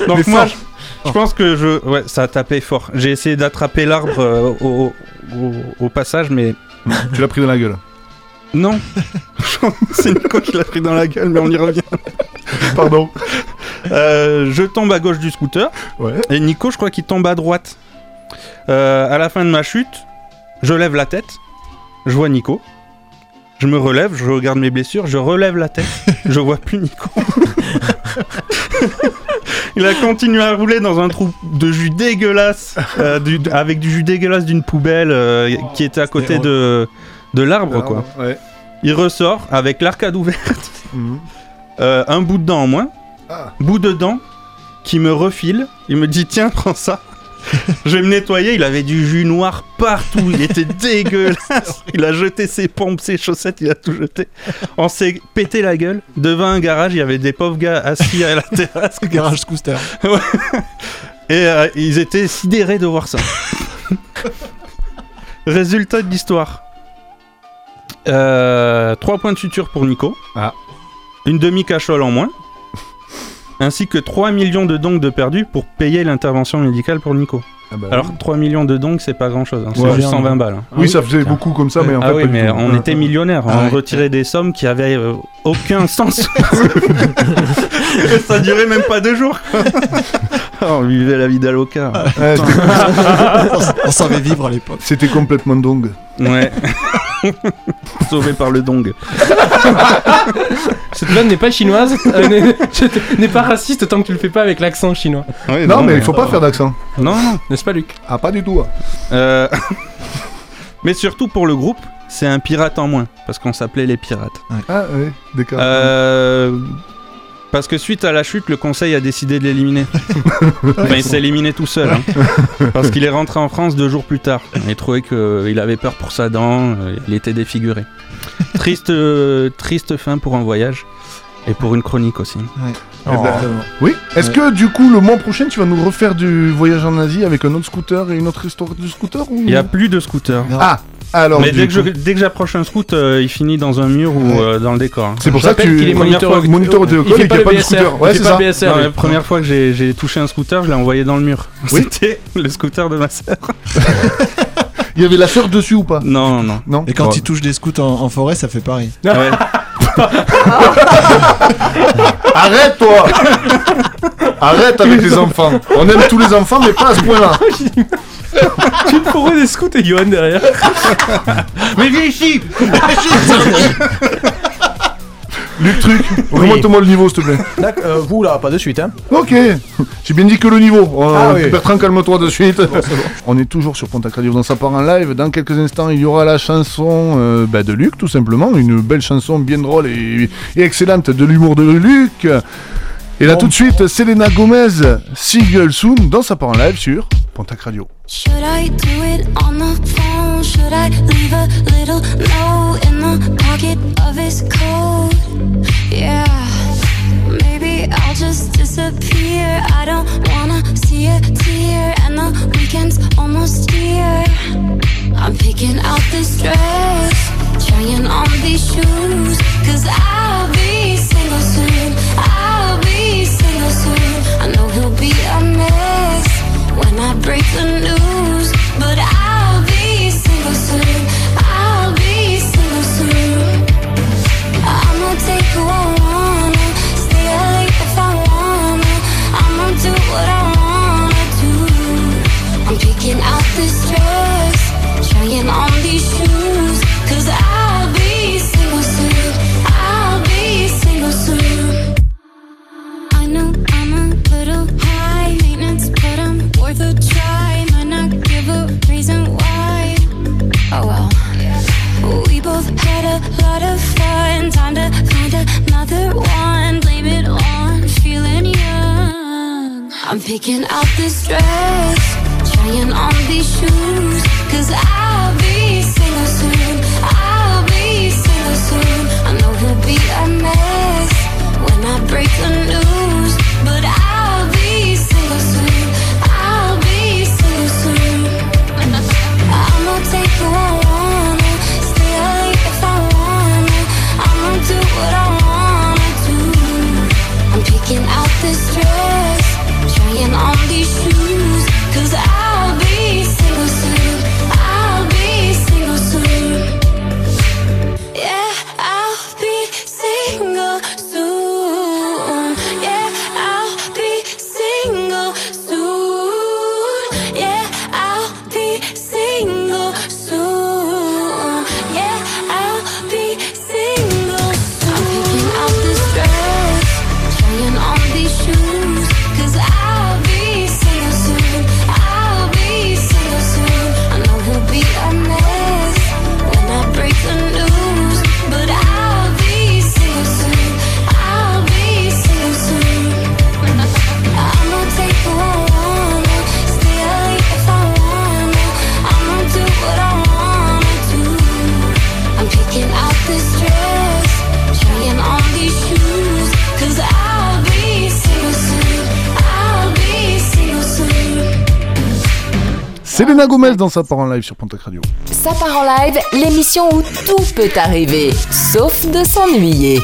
Donc Mais moi, fort. je, je pense que je, ouais, ça a tapé fort. J'ai essayé d'attraper l'arbre euh, au, au- au passage, mais Tu l'as pris dans la gueule. non. C'est Nico qui l'a pris dans la gueule, mais on y revient. Pardon. Euh, je tombe à gauche du scooter Ouais. et Nico, je crois qu'il tombe à droite. Euh, à la fin de ma chute, je lève la tête, je vois Nico. Je me relève, je regarde mes blessures, je relève la tête, je vois plus Nico. <laughs> Il a continué à rouler dans un trou de jus dégueulasse, euh, du- avec du jus dégueulasse d'une poubelle euh, qui était à côté de, de l'arbre, quoi. Ouais. Il ressort avec l'arcade ouverte, Mhm. euh, un bout de dent en moins, Ah. bout de dent qui me refile. Il me dit Tiens, prends ça. <laughs> Je vais me nettoyer. Il avait du jus noir partout. Il était <laughs> dégueulasse. Il a jeté ses pompes, ses chaussettes, il a tout jeté. On s'est pété la gueule. Devant un garage, il y avait des pauvres gars assis à la terrasse. <laughs> Garage scooter. Ouais. Et euh, ils étaient sidérés de voir ça. Résultat de l'histoire. Euh, 3 points de suture pour Nico. Ah. Une demi-cachole en moins. Ainsi que 3 millions de dongs de perdus pour payer l'intervention médicale pour Nico. Ah bah Alors 3 millions de dongs, c'est pas grand chose. C'est Ouais. juste 120 balles. hein. oui, ça faisait beaucoup comme ça, mais en ah fait. oui, mais on était millionnaires. Ah on ouais. retirait des sommes qui avaient euh, aucun <laughs> sens. Et ça durait même pas deux jours. <laughs> On vivait la vie d'Aloca. Ouais, <laughs> On savait vivre à l'époque. C'était complètement dong. Ouais. <laughs> Sauvé par le dong. Cette vanne n'est pas chinoise, euh, n'est- <laughs> n'est pas raciste tant que tu le fais pas avec l'accent chinois. Ouais, Non, mais il faut pas faire d'accent. Non, non. N'est-ce pas, Luc? Ah, pas du tout. Euh, <laughs> mais surtout pour le groupe, c'est un pirate en moins. Parce qu'on s'appelait les pirates. Ah, ouais, d'accord. Euh, Parce que suite à la chute, le conseil a décidé de l'éliminer. <laughs> enfin, il s'est éliminé tout seul. hein. <laughs> Parce qu'il est rentré en France deux jours plus tard. Il trouvait qu'il avait peur pour sa dent, euh, il était défiguré. <laughs> Triste, euh, triste fin pour un voyage. Et pour une chronique aussi. Eh ben, oui. Est-ce que du coup le mois prochain tu vas nous refaire du voyage en Asie avec un autre scooter et une autre histoire du scooter ou... Il n'y a plus de scooter. Ah alors Mais dès que, je- coup- dès que j'approche un scoot, euh, il finit dans un mur ou euh, dans le décor. hein. C'est pour Je ça que rappelle tu qu'il est moniteur- fois- moniteur et qu'il n'y a pas de scooter. Ouais, c'est ça. Non, la première fois que j'ai j'ai touché un scooter, je l'ai envoyé dans le mur. Oui. <laughs> C'était le scooter de ma sœur. <laughs> Il y avait la sœur dessus ou pas? Non, non. Non. Et quand Bon. il touche des scouts en, en forêt, ça fait pareil. Ouais. <laughs> Arrête toi Arrête avec les enfants. On aime tous les enfants mais pas à ce point-là. <laughs> Tu une forêt des scouts et Johan derrière. <laughs> Mais viens ici <laughs> Luc Truc, remonte-moi le niveau, s'il te plaît. D'accord, euh, vous là, pas de suite, hein. Ok, j'ai bien dit que le niveau. Oh, Ah oui. Bertrand, calme-toi de suite. On est toujours sur Pontac Radio dans sa part en live. Dans quelques instants, il y aura la chanson euh, bah, de Luc, tout simplement. Une belle chanson bien drôle et, et excellente de l'humour de Luc. Et là, tout de suite, Selena Gomez, Single Soon, dans sa part en live sur Pontac Radio. Should I do it on the phone? Should I leave a little note in the pocket of his coat? Yeah, maybe I'll just disappear. I don't wanna see a tear, and the weekend's almost here. I'm picking out this dress, trying on these shoes, cause I'll be single soon. I'll dans sa part en live sur Pontac Radio. Ça part en live, l'émission où tout peut arriver, sauf de s'ennuyer.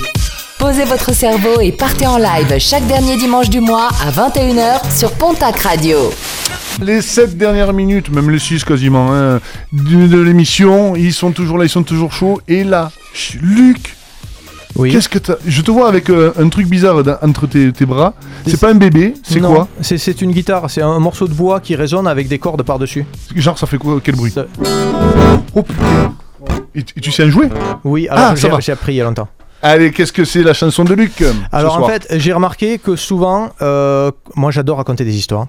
Posez votre cerveau et partez en live chaque dernier dimanche du mois à 21h sur Pontac Radio. Les 7 dernières minutes, même les 6 quasiment, hein, de, l'émission, ils sont toujours là, ils sont toujours chauds. Et là, Luc, Oui. qu'est-ce que t'as? Je te vois avec euh, un truc bizarre entre tes, tes bras. C'est pas un bébé, c'est quoi c'est, une guitare, c'est un morceau de bois qui résonne avec des cordes par-dessus. Genre, ça fait quoi Quel bruit Oh putain et, tu- et tu sais en jouer Oui, alors Ah, ça j'ai, appris il y a longtemps. Allez, qu'est-ce que c'est la chanson de Luc euh, ce Alors en fait, j'ai remarqué que souvent, euh, moi j'adore raconter des histoires.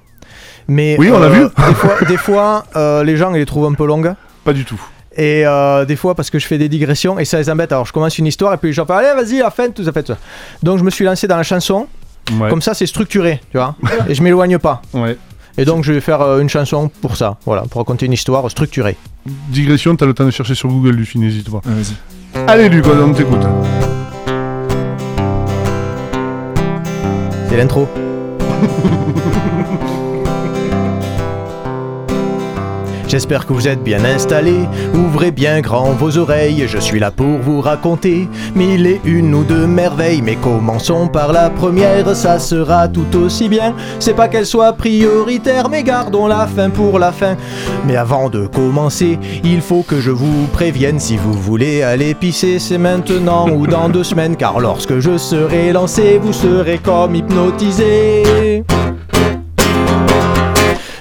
Mais Oui, on l'a euh, vu. Des fois, <laughs> des fois euh, les gens ils les trouvent un peu longues. Pas du tout. Et des fois parce que je fais des digressions et ça les embête. Alors je commence une histoire et puis les gens font allez vas-y la fin tout ça fait ça. Donc je me suis lancé dans la chanson. Ouais. Comme ça c'est structuré, tu vois. et je m'éloigne pas. Ouais. Et donc je vais faire euh, une chanson pour ça, voilà, pour raconter une histoire structurée. Digression, t'as le temps de chercher sur Google, Luc, n'hésite pas. vas-y. Allez, Luc, on t'écoute. C'est l'intro. <laughs> J'espère que vous êtes bien installés, ouvrez bien grand vos oreilles, je suis là pour vous raconter mille et une ou deux merveilles, mais commençons par la première, ça sera tout aussi bien, c'est pas qu'elle soit prioritaire, mais gardons la fin pour la fin. Mais avant de commencer, il faut que je vous prévienne, si vous voulez aller pisser, c'est maintenant ou dans deux semaines, car lorsque je serai lancé, vous serez comme hypnotisé.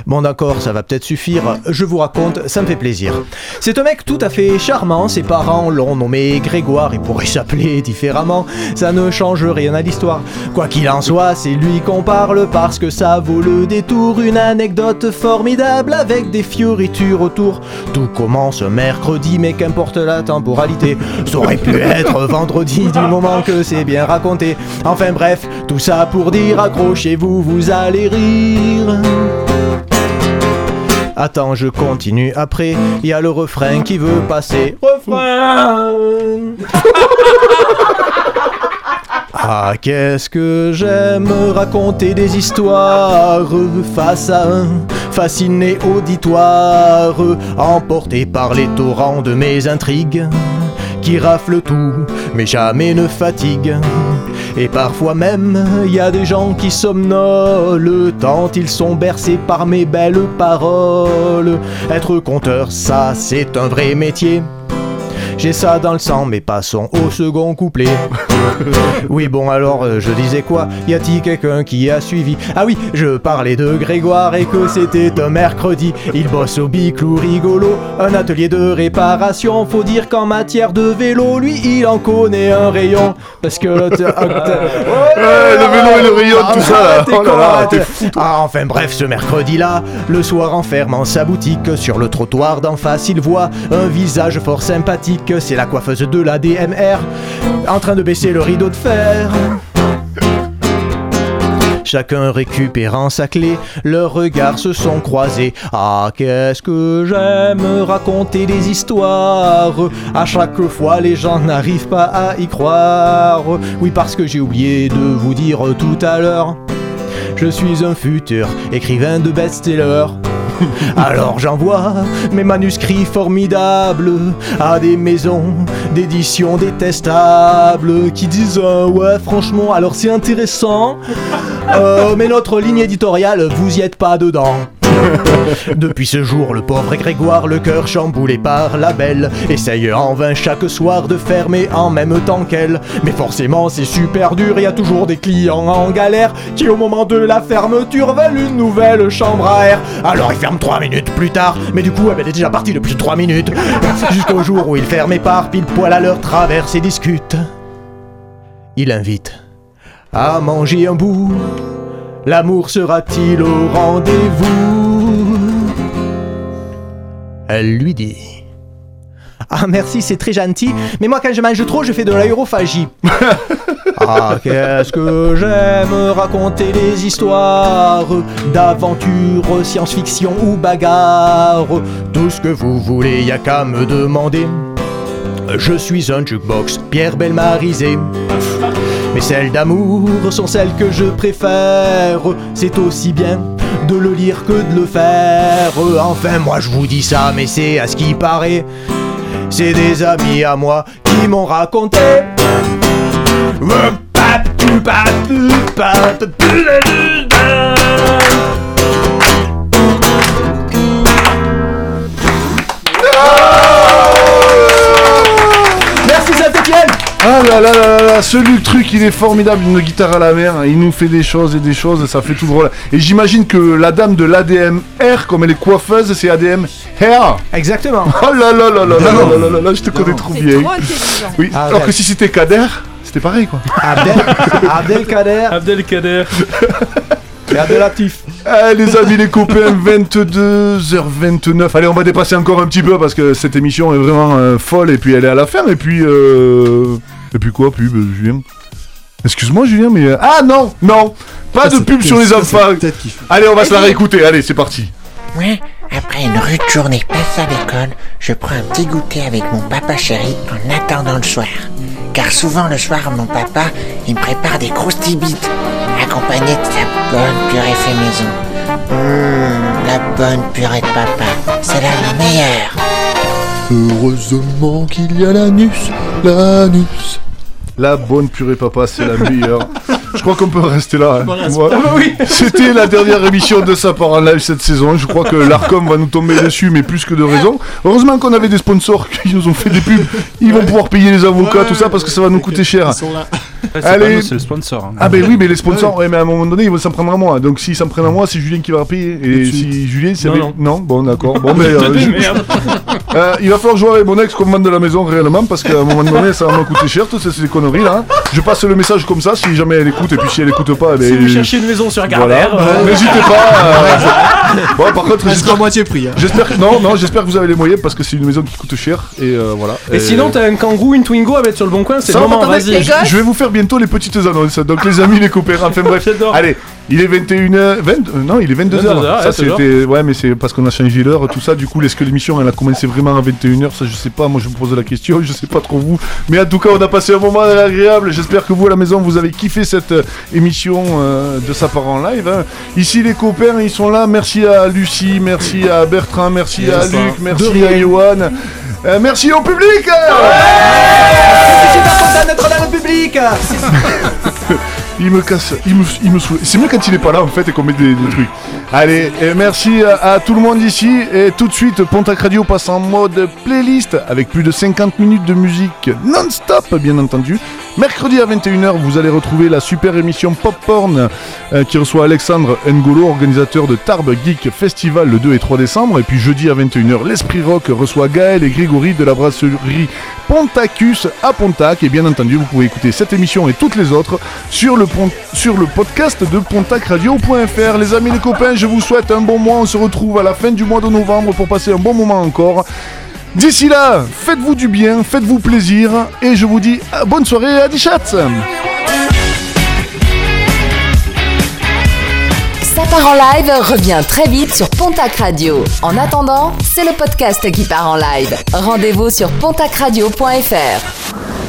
Bon d'accord, ça va peut-être suffire, je vous raconte, ça me fait plaisir. C'est un mec tout à fait charmant, ses parents l'ont nommé Grégoire, il pourrait s'appeler différemment, ça ne change rien à l'histoire. Quoi qu'il en soit, c'est lui qu'on parle parce que ça vaut le détour, une anecdote formidable avec des fioritures autour. Tout commence mercredi, mais qu'importe la temporalité, ça aurait pu être vendredi du moment que c'est bien raconté. Enfin bref, tout ça pour dire accrochez-vous, vous allez rire. Attends, je continue après. Il y a le refrain qui veut passer. Refrain Ah, qu'est-ce que j'aime raconter des histoires face à un fasciné auditoire, emporté par les torrents de mes intrigues, qui raflent tout, mais jamais ne fatiguent. Et parfois même, il y a des gens qui somnolent tant ils sont bercés par mes belles paroles. Être conteur, ça c'est un vrai métier. J'ai ça dans le sang, mais passons au second couplet. <laughs> oui, bon, alors, euh, je disais quoi? Y a-t-il quelqu'un qui a suivi? Ah oui, je parlais de Grégoire et que c'était un mercredi. Il bosse au biclou rigolo, un atelier de réparation. Faut dire qu'en matière de vélo, lui, il en connaît un rayon. Parce que. Ouais, <laughs> le vélo et le rayon, tout ça, là. Oh là con, là, arrête. t'es fou, toi. Ah, enfin bref, ce mercredi-là, le soir en fermant sa boutique, sur le trottoir d'en face, il voit un visage fort sympathique. C'est la coiffeuse de la DMR, en train de baisser le rideau de fer. Chacun récupérant sa clé, leurs regards se sont croisés. Ah, qu'est-ce que j'aime raconter des histoires. À chaque fois, les gens n'arrivent pas à y croire. Oui, parce que j'ai oublié de vous dire tout à l'heure. Je suis un futur écrivain de best-seller. <laughs> Alors j'envoie mes manuscrits formidables à des maisons d'édition détestables qui disent euh, ouais franchement alors c'est intéressant euh, mais notre ligne éditoriale vous y êtes pas dedans. <laughs> Depuis ce jour, le pauvre Grégoire, le cœur chamboulé par la belle, essaye en vain chaque soir de fermer en même temps qu'elle. Mais forcément, c'est super dur, y a toujours des clients en galère qui, au moment de la fermeture, veulent une nouvelle chambre à air. Alors il ferme 3 minutes plus tard, mais du coup, elle est déjà partie depuis 3 minutes. <laughs> Jusqu'au jour où il ferme et part, pile poil à leur traverse et discute. Il invite à manger un bout. L'amour sera-t-il au rendez-vous Elle lui dit Ah merci, c'est très gentil, mais moi quand je mange trop, je fais de l'aérophagie. <laughs> ah, qu'est-ce que j'aime raconter des histoires d'aventure, science-fiction ou bagarre. Tout ce que vous voulez, y a qu'à me demander. Je suis un jukebox, Pierre Belmarisé. Mais celles d'amour sont celles que je préfère. C'est aussi bien de le lire que de le faire. Enfin, moi je vous dis ça, mais c'est à ce qui paraît. C'est des amis à moi qui m'ont raconté. Ah là là là là là, ce Luc truc il est formidable, une guitare à la mer, il nous fait des choses et des choses, ça fait tout drôle. Et j'imagine que la dame de l'ADM R, comme elle est coiffeuse, c'est ADM Hair. Exactement. <laughs> Oh là là là là là là là là là, je te connais trop bien. Oui, Ah, alors que si c'était Kader, c'était pareil quoi. Abdel, <laughs> Abdelkader Abdelkader. et Abdelatif. Ah, les amis, les copains, 22h29. Allez, on va dépasser encore un petit peu parce que cette émission est vraiment euh, folle et puis elle est à la fin. Et puis, euh... et puis quoi, pub, Julien Excuse-moi, Julien, mais. euh, Ah non, non, pas Ça, de pub sur les enfants. Allez, on va se la réécouter. Allez, c'est parti. Ouais, après une rude journée passée à l'école, je prends un petit goûter avec mon papa chéri en attendant le soir. Car souvent le soir, mon papa, il me prépare des croustilles-bites, accompagnées de sa bonne purée fait maison. Hum, la bonne purée de papa, c'est la meilleure. Heureusement qu'il y a l'anus, l'anus. La bonne purée, papa, c'est la meilleure. Je crois qu'on peut rester là. hein. Moi, C'était la dernière émission de Ça part en live cette saison. Je crois que l'Arcom va nous tomber dessus, mais plus que de raison. Heureusement qu'on avait des sponsors qui nous ont fait des pubs. Ils vont pouvoir payer les avocats, tout ça, parce que ça va nous coûter cher. Ils sont là. C'est pas nous, c'est le sponsor, hein. Ah ben oui, mais les sponsors, ouais, mais à un moment donné, ils vont s'en prendre à moi. Donc s'ils s'en prennent à moi, c'est Julien qui va payer. Et si Julien, c'est Non, non. bon, d'accord. Bon, mais <laughs> euh, je- merde. <laughs> Euh, il va falloir jouer avec mon ex qu'on me vende de la maison réellement parce qu'à un moment donné, ça va me coûter cher. Toutes ces, ces conneries là. Je passe le message comme ça. Si jamais elle écoute et puis si elle écoute pas, eh ben, Si vous cherchez une maison sur Gardère, voilà. euh, N'hésitez pas. euh, <laughs> Bon, par contre, Presque j'espère à moitié prix. hein. J'espère que non, non, j'espère que vous avez les moyens parce que c'est une maison qui coûte cher et euh, voilà. Et sinon, t'as un kangou, une Twingo à mettre sur le bon coin, c'est le moment, vas-y. je vais vous faire bientôt les petites annonces. Donc les amis, les copains, enfin bref. Allez, il est 21h, 20, euh, non, il est 22h. 22 heures, ça ouais, c'était ouais, mais c'est parce qu'on a changé l'heure tout ça. Du coup, est-ce que l'émission elle a commencé vraiment à 21h Ça je sais pas, moi je me pose la question, je sais pas trop vous. Mais en tout cas, on a passé un moment agréable. J'espère que vous à la maison vous avez kiffé cette euh, émission euh, de sa part en live. hein. Ici les copains, ils sont là. Merci à Lucie, merci à Bertrand, merci à. Luc, merci à Johan. Euh, merci au public Je suis super content d'être dans le public <laughs> Il me casse, il me, il me saoule. C'est mieux quand il est pas là en fait et qu'on met des, trucs. Allez, merci à, à tout le monde ici. Et tout de suite, Pontac Radio passe en mode playlist avec plus de 50 minutes de musique non-stop, bien entendu. Mercredi à 21h, vous allez retrouver la super émission Pop Porn euh, qui reçoit Alexandre Ngolo, organisateur de Tarbes Geek Festival le 2 et 3 décembre. Et puis jeudi à 21h, l'Esprit Rock reçoit Gaël et Grégory de la brasserie Pontacus à Pontac. Et bien entendu, vous pouvez écouter cette émission et toutes les autres sur le, sur le podcast de pontacradio.fr. Les amis, les copains, je vous souhaite un bon mois. On se retrouve à la fin du mois de novembre pour passer un bon moment encore. D'ici là, faites-vous du bien, faites-vous plaisir, et je vous dis euh, bonne soirée à Dichat Ça part en live revient très vite sur Pontac Radio. En attendant, c'est le podcast qui part en live. Rendez-vous sur pontacradio.fr.